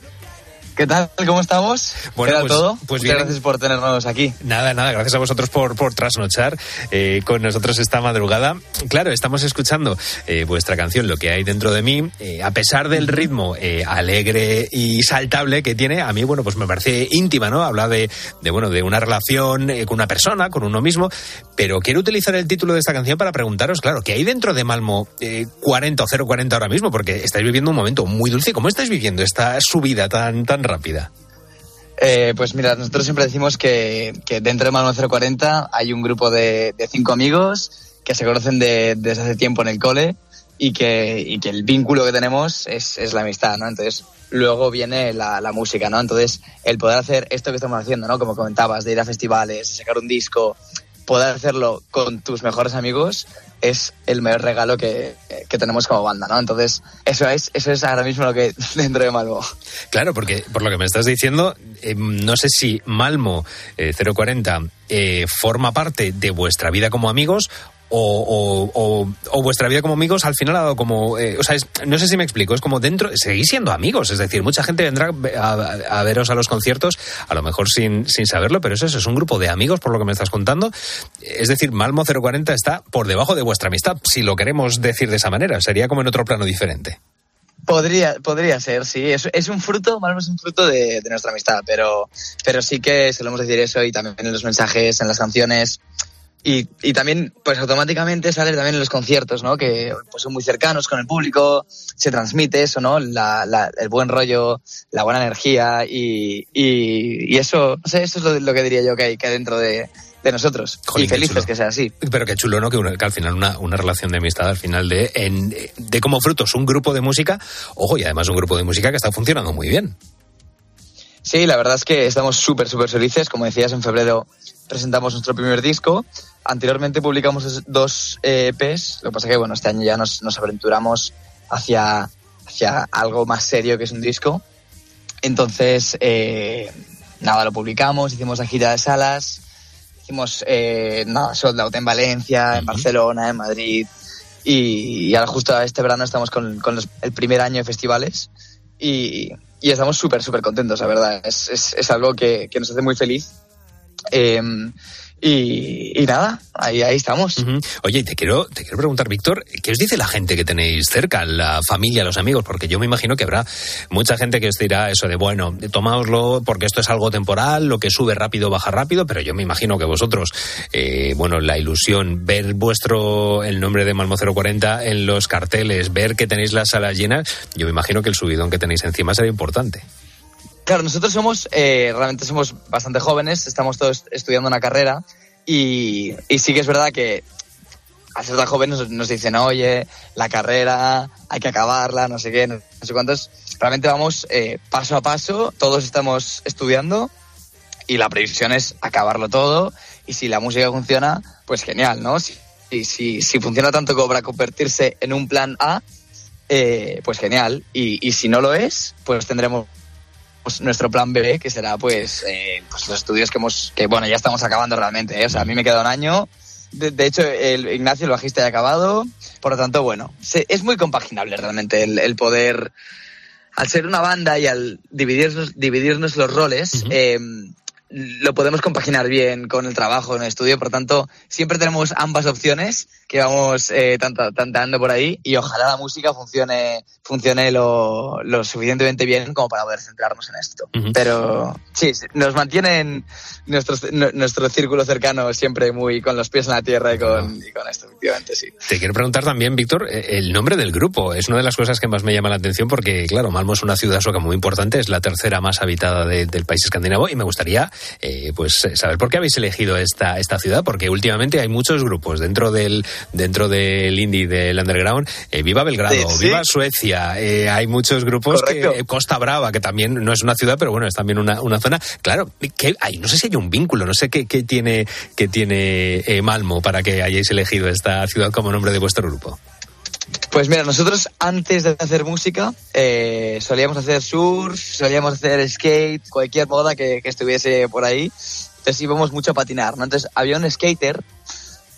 ¿Qué tal? ¿Cómo estamos? Bueno, ¿Qué pues- todo? pues Muchas bien. gracias por tenernos aquí. Nada, nada, gracias a vosotros por, por trasnochar eh, con nosotros esta madrugada. Claro, estamos escuchando eh, vuestra canción, Lo que hay dentro de mí. Eh, a pesar del ritmo eh, alegre y saltable que tiene, a mí, bueno, pues me parece íntima, ¿no? Habla de, de bueno, de una relación eh, con una persona, con uno mismo. Pero quiero utilizar el título de esta canción para preguntaros, claro, ¿qué hay dentro de Malmo eh, 40 o 040 ahora mismo? Porque estáis viviendo un momento muy dulce. ¿Cómo estáis viviendo esta subida tan, tan rápida? Eh, pues mira, nosotros siempre decimos que, que dentro de Malmo 040 hay un grupo de, cinco amigos que se conocen de- desde hace tiempo en el cole y que, y que el vínculo que tenemos es, es la amistad, ¿no? Entonces, luego viene la, la música, ¿no? Entonces, el poder hacer esto que estamos haciendo, ¿no? Como comentabas, de ir a festivales, sacar un disco, poder hacerlo con tus mejores amigos es el mayor regalo que, que tenemos como banda, ¿no? Entonces, eso es, eso es ahora mismo lo que dentro de Malmo. Claro, porque por lo que me estás diciendo, eh, no sé si Malmo eh, 040 eh, forma parte de vuestra vida como amigos. O, vuestra vida como amigos al final ha dado como eh, o sea es- no sé si me explico es como dentro seguís siendo amigos es decir mucha gente vendrá a, veros a los conciertos a lo mejor sin, sin saberlo pero eso, es un grupo de amigos por lo que me estás contando es decir Malmo 040 está por debajo de vuestra amistad si lo queremos decir de esa manera sería como en otro plano diferente Podría, podría ser, sí. Es, un fruto, Malmo es un fruto de, de nuestra amistad, pero, pero sí que solemos decir eso y también en los mensajes, en las canciones. Y, y también, pues automáticamente sale también en los conciertos, ¿no? Que pues, son muy cercanos con el público, se transmite eso, ¿no? La, la- el buen rollo, la buena energía y, y, y eso, no sé, eso es lo, lo que diría yo que hay, que dentro de, de nosotros. Jolín, y felices que sea así. Pero qué chulo, ¿no? Que, una- que al final una, una relación de amistad, al final de, en- de como frutos un grupo de música, ojo, y además un grupo de música que está funcionando muy bien. Sí, la verdad es que estamos súper, súper felices. Como decías, en febrero presentamos nuestro primer disco. Anteriormente publicamos dos eh, EPs. Lo que pasa que, bueno, este año ya nos, nos aventuramos hacia, hacia algo más serio que es un disco. Entonces, eh, nada, lo publicamos, hicimos la gira de salas, hicimos, eh, nada, sold out en Valencia, en Barcelona, en Madrid. Y, y ahora justo este verano estamos con, con los- el primer año de festivales y, y estamos súper, súper contentos, la verdad. Es, es, es algo que, que nos hace muy feliz. Eh, y, y nada, ahí, ahí estamos. Ujú. Oye, y te quiero, te quiero preguntar, Víctor, ¿qué os dice la gente que tenéis cerca, la familia, los amigos? Porque yo me imagino que habrá mucha gente que os dirá eso de, bueno, tomáoslo porque esto es algo temporal, lo que sube rápido baja rápido, pero yo me imagino que vosotros, eh, bueno, la ilusión, ver vuestro, el nombre de Malmo 040 en los carteles, ver que tenéis las salas llenas, yo me imagino que el subidón que tenéis encima será importante. Claro, nosotros somos, eh, realmente somos bastante jóvenes, estamos todos estudiando una carrera y, sí que es verdad que al ser tan jóvenes nos, dicen, oye, la carrera, hay que acabarla, no sé qué, no, no sé cuántos. Realmente vamos eh, paso a paso, todos estamos estudiando y la previsión es acabarlo todo y si la música funciona, pues genial, ¿no? Si, si, si, funciona tanto como para convertirse en un plan A, eh, pues genial. Y si no lo es, pues tendremos pues, nuestro plan B, que será pues, eh, pues los estudios que hemos, que bueno, ya estamos acabando realmente. ¿eh? O sea, a mí me queda un año. De, de hecho, el Ignacio, el bajista, ya ha acabado. Por lo tanto, bueno, se- es muy compaginable realmente el, el poder, al ser una banda y al dividirnos, dividirnos los roles, eh, lo podemos compaginar bien con el trabajo en el estudio. Por lo tanto, siempre tenemos ambas opciones que vamos eh, tanteando por ahí y ojalá la música funcione, funcione lo, lo suficientemente bien como para poder centrarnos en esto. Pero sí, nos mantienen nuestro, nuestro círculo cercano siempre muy con los pies en la tierra y con, y con esto, efectivamente, sí. Te quiero preguntar también, Víctor, eh, el nombre del grupo. Es una de las cosas que más me llama la atención porque, claro, Malmo es una ciudad sueca muy importante, es la tercera más habitada de- del país escandinavo y me gustaría eh, pues eh, saber por qué habéis elegido esta, esta ciudad, porque últimamente hay muchos grupos dentro del dentro del indie del underground, eh, viva Belgrado, viva Suecia, eh, hay muchos grupos que Costa Brava, que también no es una ciudad, pero bueno, es también una, una zona. Claro, que hay, no sé si hay un vínculo, no sé qué, qué tiene, qué tiene Malmo para que hayáis elegido esta ciudad como nombre de vuestro grupo. Pues mira, nosotros antes de hacer música eh, solíamos hacer surf, solíamos hacer skate, cualquier moda que, estuviese por ahí. Entonces íbamos mucho a patinar, ¿no? Entonces había un skater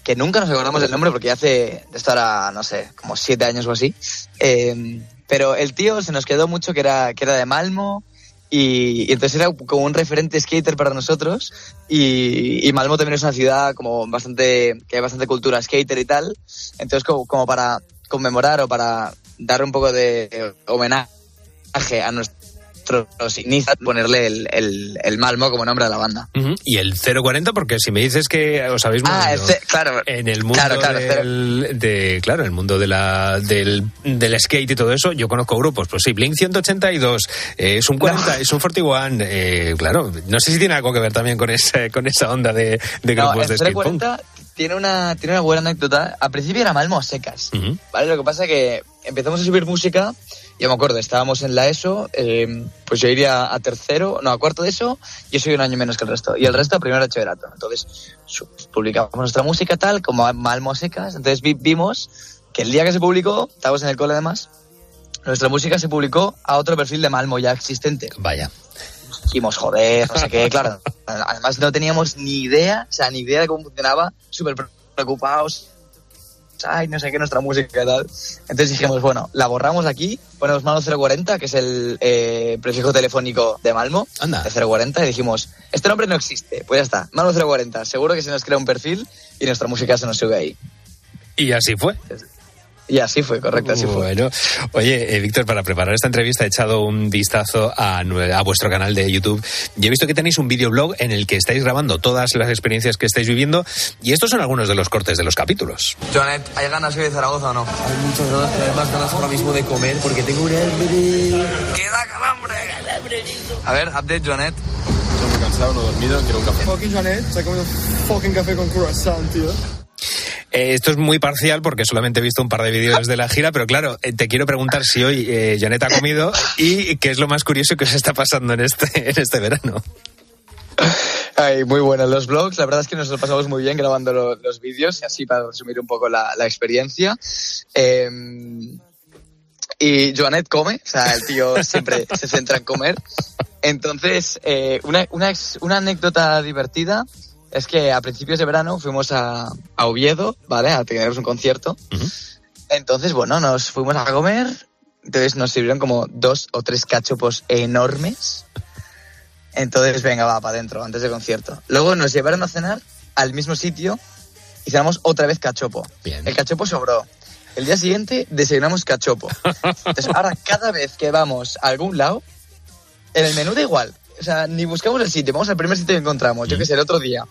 que nunca nos acordamos del nombre porque hace, esto era, no sé, como siete años o así. Eh, pero el tío se nos quedó mucho que era, que era de Malmo y, entonces era como un referente skater para nosotros y, Malmo también es una ciudad como bastante, que hay bastante cultura skater y tal. Entonces como, como para conmemorar o para dar un poco de homenaje a nuestro ponerle el, el, Malmo como nombre a la banda. Y el 040, porque si me dices que os habéis ah, claro, en el mundo del, de, claro, el mundo de la, del, del, skate y todo eso, yo conozco grupos, pues sí, Blink 182, eh, es un 40, es un 41, eh, claro, no sé si tiene algo que ver también con esa, con esa onda de, de grupos de skate 40 tiene una, tiene una buena anécdota. Al principio era Malmo secas, ¿vale? Lo que pasa es que empezamos a subir música yo me acuerdo, estábamos en la ESO, eh, pues yo iría a tercero, no, a cuarto de ESO, yo soy un año menos que el resto. Y el resto a primero de bachillerato. Entonces, publicamos nuestra música tal, como Malmo Secas. Entonces vimos que el día que se publicó, estábamos en el cole además, nuestra música se publicó a otro perfil de Malmo ya existente. Vaya. Dijimos, joder, no sé qué, claro. Además no teníamos ni idea, o sea, ni idea de cómo funcionaba, súper preocupados, ay, no sé qué, nuestra música y tal. Entonces dijimos, bueno, la borramos aquí, ponemos Mano 040, que es el eh, prefijo telefónico de Malmo, Anda. de 040, y dijimos, este nombre no existe, pues ya está, Mano 040, seguro que se nos crea un perfil y nuestra música se nos sube ahí. Y así fue. Y así fue, correcto, así fue. Bueno, oye, eh, Víctor, para preparar esta entrevista he echado un vistazo a, a, vuestro canal de YouTube y he visto que tenéis un videoblog en el que estáis grabando todas las experiencias que estáis viviendo y estos son algunos de los cortes de los capítulos. Joanet, ¿hay ganas hoy de Zaragoza o no? Hay muchas ganas, pero hay más ganas ahora mismo de comer porque tengo un hambre. ¡Queda calambre! A ver, update, Joanet. Estoy muy cansado, no he dormido, quiero un café. Fucking Joanet, se ha comido un fucking café con croissant, tío. Eh, esto es muy parcial porque solamente he visto un par de vídeos de la gira, pero claro, eh, te quiero preguntar si hoy eh, Janet ha comido y qué es lo más curioso que se está pasando en este, en este verano. Ay, muy buenos los vlogs. La verdad es que nos lo pasamos muy bien grabando los vídeos, así para resumir un poco la, experiencia. Em, y Joanet come, o sea, el tío siempre se centra en comer. Entonces, una, una, una anécdota divertida es que a principios de verano fuimos a, Oviedo, ¿vale? A tener un concierto. Entonces, bueno, nos fuimos a comer. Entonces nos sirvieron como dos o tres cachopos enormes. Entonces, venga, va, para adentro, antes del concierto. Luego nos llevaron a cenar al mismo sitio y cenamos otra vez cachopo. El cachopo sobró. El día siguiente desayunamos cachopo. Entonces, ahora cada vez que vamos a algún lado, en el menú da igual o sea, ni buscamos el sitio, vamos al primer sitio que encontramos. Yo que sé, el otro día,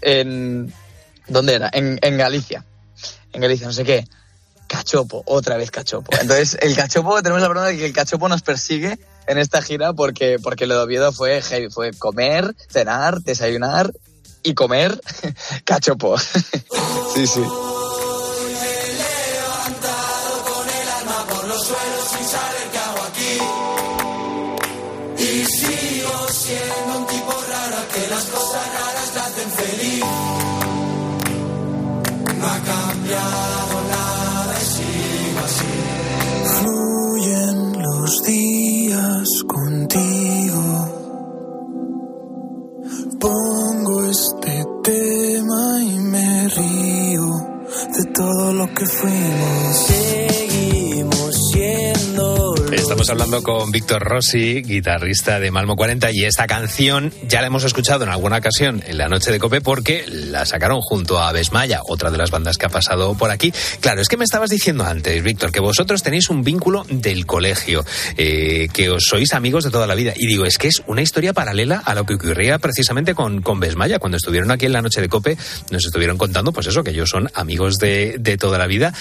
en... ¿Dónde era? En, en Galicia. En Galicia, no sé qué. Cachopo, otra vez cachopo. Entonces, el cachopo, tenemos la broma de que el cachopo nos persigue en esta gira porque, porque lo de Oviedo fue fue comer, cenar, desayunar y comer cachopo. sí, sí. Días contigo. Pongo este tema y me río de todo lo que fuimos. Seguimos siendo Estamos hablando con Víctor Rossi, guitarrista de Malmo 40, y esta canción ya la hemos escuchado en alguna ocasión en la noche de Cope porque la sacaron junto a Besmaya, otra de las bandas que ha pasado por aquí. Claro, es que me estabas diciendo antes, Víctor, que vosotros tenéis un vínculo del colegio, eh, que os sois amigos de toda la vida. Y digo, es que es una historia paralela a lo que ocurría precisamente con, con Besmaya. Cuando estuvieron aquí en la noche de Cope, nos estuvieron contando, pues eso, que ellos son amigos de, de toda la vida.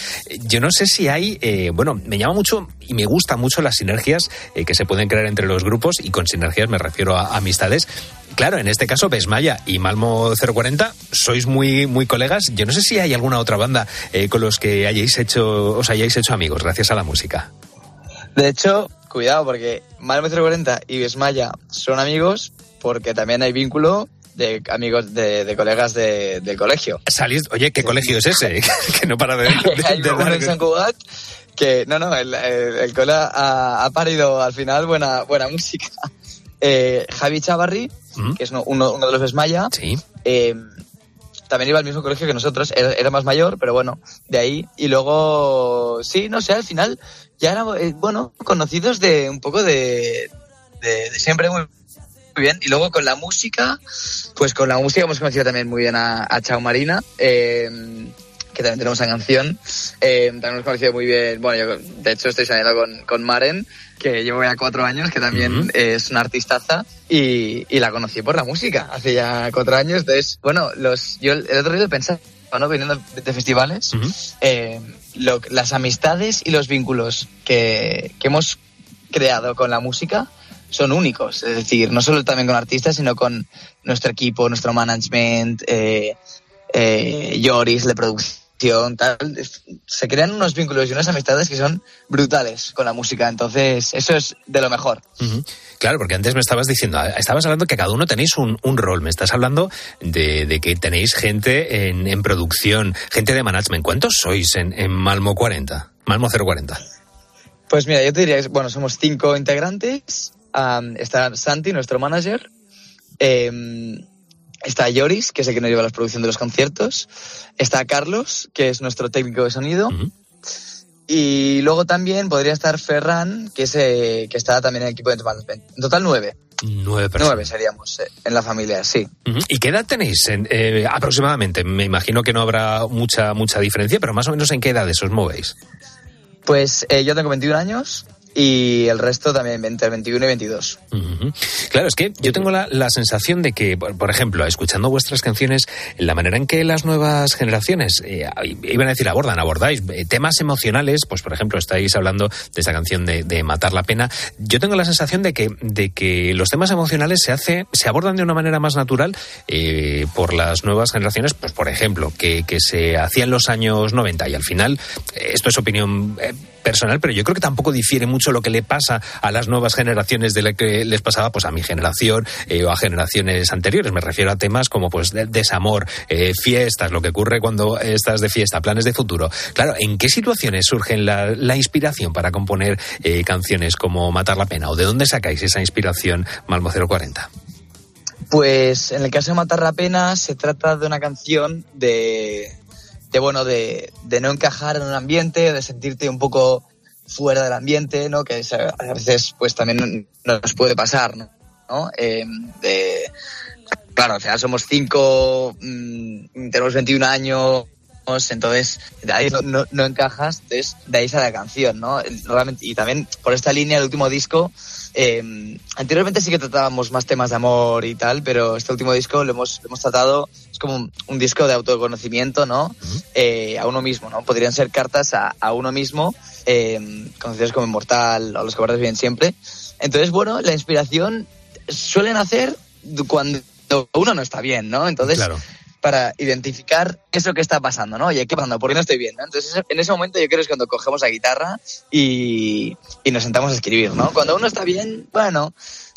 Yo no sé si hay, eh, bueno, me llama mucho y me gusta mucho las sinergias eh, que se pueden crear entre los grupos y con sinergias me refiero a amistades claro, en este caso Besmaya y Malmo 040 sois muy muy colegas. Yo no sé si hay alguna otra banda eh, con los que hayáis hecho os hayáis hecho amigos gracias a la música. De hecho, cuidado porque Malmo 040 y Besmaya son amigos porque también hay vínculo de amigos de, de colegas de, del colegio. Salís, oye, ¿qué colegio es ese? que no para de, de, de uno dar- en San Cugat que no, no, el, el, el cole ha, ha parido al final buena, buena música. Eh, Javi Chavarri, que es uno, uno, de los Besmaya, eh, también iba al mismo colegio que nosotros, era, era más mayor, pero bueno, de ahí. Y luego, sí, no sé, al final ya éramos, eh, bueno, conocidos de un poco de, de, de siempre, muy, muy bien. Y luego con la música, pues con la música hemos conocido también muy bien a, a Chao Marina, eh, que también tenemos esa canción. Eh, también hemos conocido muy bien, bueno, yo de hecho estoy saliendo con, con Maren, que llevo ya cuatro años, que también es una artistaza, y, y la conocí por la música hace ya cuatro años. Entonces, bueno, los, yo el otro día pensaba, ¿no? Viniendo de, de festivales, eh, lo- las amistades y los vínculos que, que hemos creado con la música son únicos. Es decir, no solo también con artistas, sino con nuestro equipo, nuestro management, eh, eh, Yoris de producción, tal. Se crean unos vínculos y unas amistades que son brutales con la música. Entonces, eso es de lo mejor. Claro, porque antes me estabas diciendo, estabas hablando que cada uno tenéis un, un rol, me estás hablando de, de que tenéis gente en, en producción, gente de management. ¿Cuántos sois en, en Malmo 40? Malmo 040. Pues mira, yo te diría, que, bueno, somos cinco integrantes. Está Santi, nuestro manager. Em, está Yoris, que es el que nos lleva la producción de los conciertos. Está Carlos, que es nuestro técnico de sonido. Y luego también podría estar Ferran, que, es, eh, que está también en el equipo de management. En total nueve. Nueve personas. Nueve seríamos eh, en la familia, sí. ¿Y qué edad tenéis en- eh, aproximadamente? Me imagino que no habrá mucha, mucha diferencia, pero más o menos en qué edades os movéis. Pues eh, yo tengo 21 años y el resto también entre 21 y 22. Ujú. Claro, es que yo tengo la, la sensación de que, por, ejemplo, escuchando vuestras canciones, la manera en que las nuevas generaciones, eh, iban a decir abordan, abordáis eh, temas emocionales, pues por ejemplo, estáis hablando de esa canción de, de Matar la Pena, yo tengo la sensación de que, de que los temas emocionales se, hace, se abordan de una manera más natural eh, por las nuevas generaciones, pues por ejemplo, que, que se hacía en los años 90 y al final, eh, esto es opinión personal, pero yo creo que tampoco difiere mucho lo que le pasa a las nuevas generaciones de lo que les pasaba pues a mi generación eh, o a generaciones anteriores. Me refiero a temas como pues de- desamor, eh, fiestas, lo que ocurre cuando estás de fiesta, planes de futuro. Claro, ¿en qué situaciones surge la, la inspiración para componer eh, canciones como Matar la Pena? ¿O de dónde sacáis esa inspiración, Malmo 040? Pues en el caso de Matar la Pena se trata de una canción de, de bueno, de, de no encajar en un ambiente, de sentirte un poco fuera del ambiente, ¿no? Que a veces pues también nos puede pasar, ¿no? ¿No? Eh, de, claro, al final somos cinco, mm, tenemos 21 años, entonces de ahí no, no, no encajas, entonces de ahí sale la canción, ¿no? Realmente, y también por esta línea, el último disco, eh, anteriormente sí que tratábamos más temas de amor y tal, pero este último disco lo hemos, lo hemos tratado, es como un, un disco de autoconocimiento, ¿no? Eh, a uno mismo, ¿no? Podrían ser cartas a, a uno mismo, eh, conocidos como Inmortal o Los que guardas bien siempre. Entonces, bueno, la inspiración suele nacer cuando uno no está bien, ¿no? Entonces, para identificar eso que está pasando, ¿no? Oye, ¿qué pasando? ¿Por qué no estoy bien? ¿no? Entonces, en ese momento yo creo que es cuando cogemos la guitarra y, y nos sentamos a escribir, ¿no? Cuando uno está bien, bueno,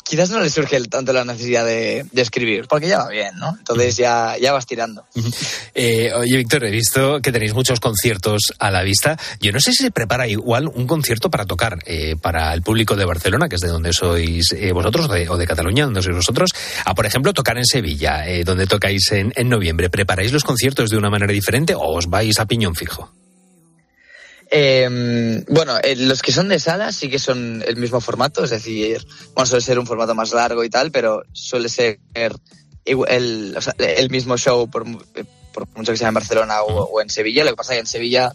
quizás no le surge tanto la necesidad de, escribir, porque ya va bien, ¿no? Entonces ya, ya vas tirando. Eh, oye, Víctor, he visto que tenéis muchos conciertos a la vista. Yo no sé si se prepara igual un concierto para tocar eh, para el público de Barcelona, que es de donde sois eh, vosotros, o de, Cataluña, donde sois vosotros, a, por ejemplo, tocar en Sevilla, eh, donde tocáis en noviembre. ¿Preparáis los conciertos de una manera diferente o os vais a piñón fijo? Eh, bueno, eh, los que son de sala sí que son el mismo formato, es decir, bueno, suele ser un formato más largo y tal, pero suele ser el, o sea, el mismo show por, eh, por mucho que sea en Barcelona o, o en Sevilla. Lo que pasa es que en Sevilla,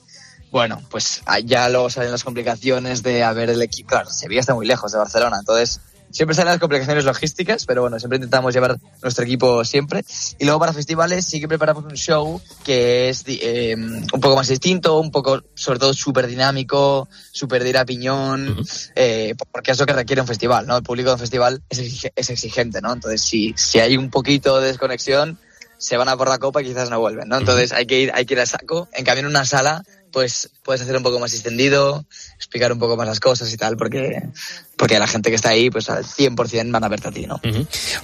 bueno, pues ya luego salen las complicaciones de haber el equipo. Claro, Sevilla está muy lejos de Barcelona, entonces siempre salen las complicaciones logísticas, pero bueno, siempre intentamos llevar nuestro equipo siempre. Y luego para festivales sí que preparamos un show que es eh, un poco más distinto, un poco, sobre todo, súper dinámico, súper de ir a piñón, eh, porque es lo que requiere un festival, ¿no? El público de un festival es, exige- es exigente, ¿no? Entonces, si, si hay un poquito de desconexión, se van a por la copa y quizás no vuelven, ¿no? Entonces hay que ir, hay que ir a saco. En cambio, en una sala, pues puedes hacer un poco más extendido, explicar un poco más las cosas y tal, porque, porque la gente que está ahí, pues al 100% van a verte a ti, ¿no?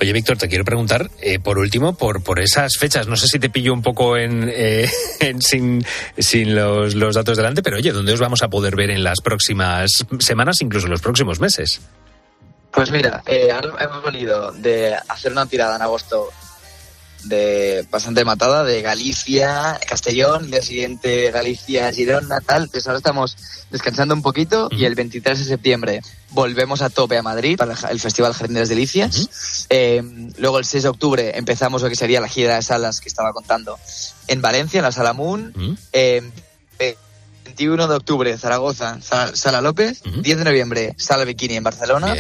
Oye, Víctor, te quiero preguntar, eh, por último, por, por esas fechas. No sé si te pillo un poco en, eh, en- sin, sin los, los datos delante, pero oye, ¿dónde os vamos a poder ver en las próximas semanas, incluso en los próximos meses? Pues mira, eh, ahora hemos venido de hacer una tirada en agosto de bastante matada, de Galicia, Castellón, el día siguiente Galicia, Girona, tal. Pues ahora estamos descansando un poquito y el 23 de septiembre volvemos a tope a Madrid para el Festival Jardín de las Delicias. Eh, luego el 6 de octubre empezamos lo que sería la gira de salas que estaba contando en Valencia, en la Sala Moon. Eh, eh, 21 de octubre, Zaragoza, Sala, López. 10 de noviembre, Sala Bikini en Barcelona.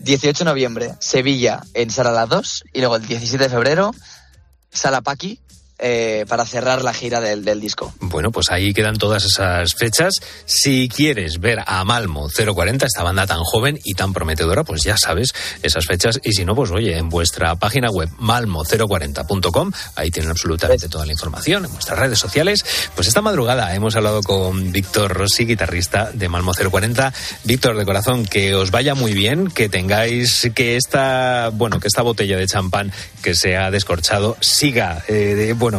18 de noviembre, Sevilla en Sala La 2. Y luego el 17 de febrero, Sala Paqui, eh, para cerrar la gira del, del disco. Bueno, pues ahí quedan todas esas fechas. Si quieres ver a Malmo 040, esta banda tan joven y tan prometedora, pues ya sabes esas fechas. Y si no, pues oye, en vuestra página web malmo040.com, ahí tienen absolutamente toda la información, en vuestras redes sociales. Pues esta madrugada hemos hablado con Víctor Rossi, guitarrista de Malmo 040. Víctor, de corazón, que os vaya muy bien, que tengáis que esta, bueno, que esta botella de champán que se ha descorchado siga, eh, bueno,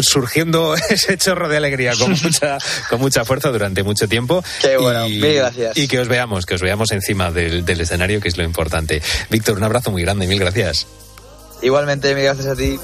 surgiendo ese chorro de alegría con mucha, con mucha fuerza durante mucho tiempo. Qué bueno, y, mil gracias. Y que os veamos, que os veamos encima del, del escenario, que es lo importante. Víctor, un abrazo muy grande, mil gracias. Igualmente, mil gracias a ti.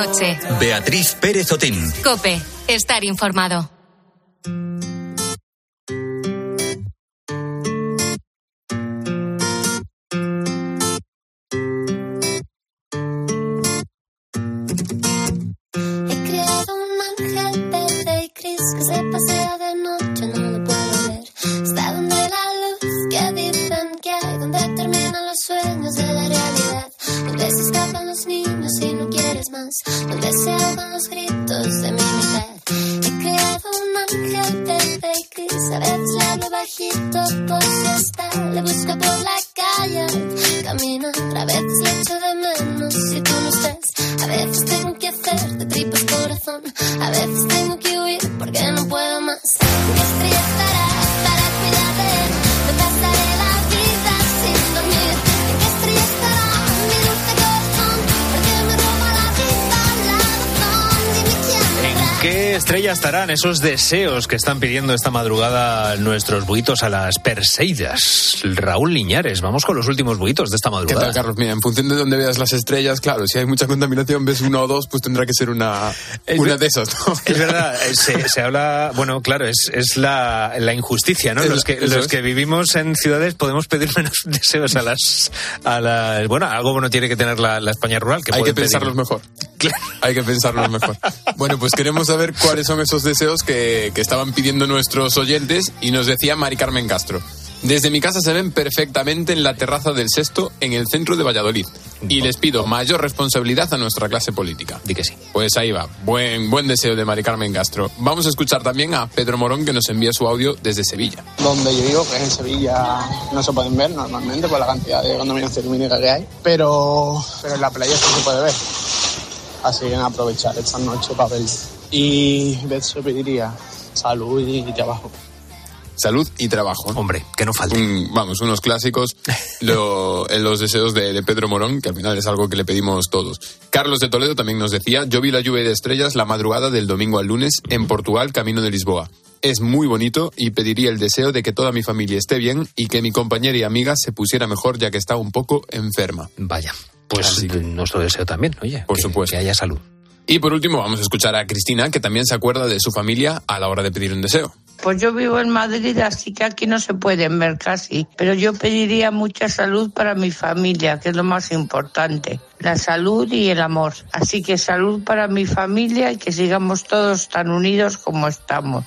Noche. Beatriz Pérez Otín. Cope. Estar informado. Esos deseos que están pidiendo esta madrugada nuestros buitos a las Perseidas? Raúl Liñares, vamos con los últimos buitos de esta ¿Qué madrugada. tal, Carlos? Mira, en función de donde veas las estrellas, claro, si hay mucha contaminación, ves uno o dos, pues tendrá que ser una, Es una de esas, ¿no? Es verdad, eh, se, se habla, bueno, claro, es, es la, la injusticia, ¿no? Es- Los que, los que vivimos en ciudades podemos pedir menos deseos a las, a las, bueno, algo bueno tiene que tener la, la España rural. Que Hay que pueden pedir- pensarlos mejor. Hay que pensarlos mejor. Bueno, pues queremos saber cuáles son esos deseos que, que estaban pidiendo nuestros oyentes y nos decía Mari Carmen Castro. Desde mi casa se ven perfectamente en la terraza del Sexto, en el centro de Valladolid. Y les pido mayor responsabilidad a nuestra clase política. Di que sí. Pues ahí va. Buen, buen deseo de Mari Carmen Castro. Vamos a escuchar también a Pedro Morón que nos envía su audio desde Sevilla. Donde yo vivo, que es en Sevilla, no se pueden ver normalmente por la cantidad de contaminación lumínica que hay, pero, pero en la playa sí se puede ver. Así que aprovechar esta noche para verlo. Y eso pediría salud y trabajo. Salud y trabajo. Hombre, que no falte. vamos, unos clásicos, lo- en los deseos de, de Pedro Morón, que al final es algo que le pedimos todos. Carlos de Toledo también nos decía, yo vi la lluvia de estrellas la madrugada del domingo al lunes en Portugal, camino de Lisboa. Es muy bonito y pediría el deseo de que toda mi familia esté bien y que mi compañera y amiga se pusiera mejor ya que está un poco enferma. Vaya, pues nuestro deseo también, oye. Por que- supuesto. Que haya salud. Y por último vamos a escuchar a Cristina, que también se acuerda de su familia a la hora de pedir un deseo. Pues yo vivo en Madrid, así que aquí no se pueden ver casi. Pero yo pediría mucha salud para mi familia, que es lo más importante. La salud y el amor. Así que salud para mi familia y que sigamos todos tan unidos como estamos.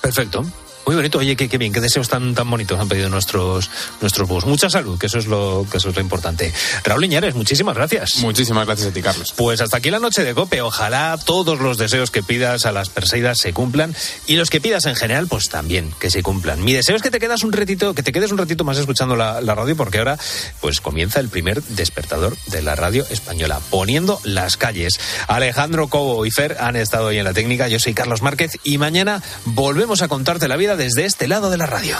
Perfecto. Muy bonito, oye, qué, qué bien, qué deseos tan, tan bonitos han pedido nuestros, nuestros bus. Mucha salud, que eso es lo, que eso es lo importante. Raúl Liñares, muchísimas gracias. Muchísimas gracias a ti, Carlos. Pues hasta aquí la noche de Cope. Ojalá todos los deseos que pidas a las Perseidas se cumplan y los que pidas en general, pues también que se cumplan. Mi deseo es que te quedas un ratito, que te quedes un ratito más escuchando la, la radio, porque ahora pues comienza el primer despertador de la radio española, poniendo las calles. Alejandro Cobo y Fer han estado hoy en la técnica. Yo soy Carlos Márquez y mañana volvemos a contarte la vida desde este lado de la radio.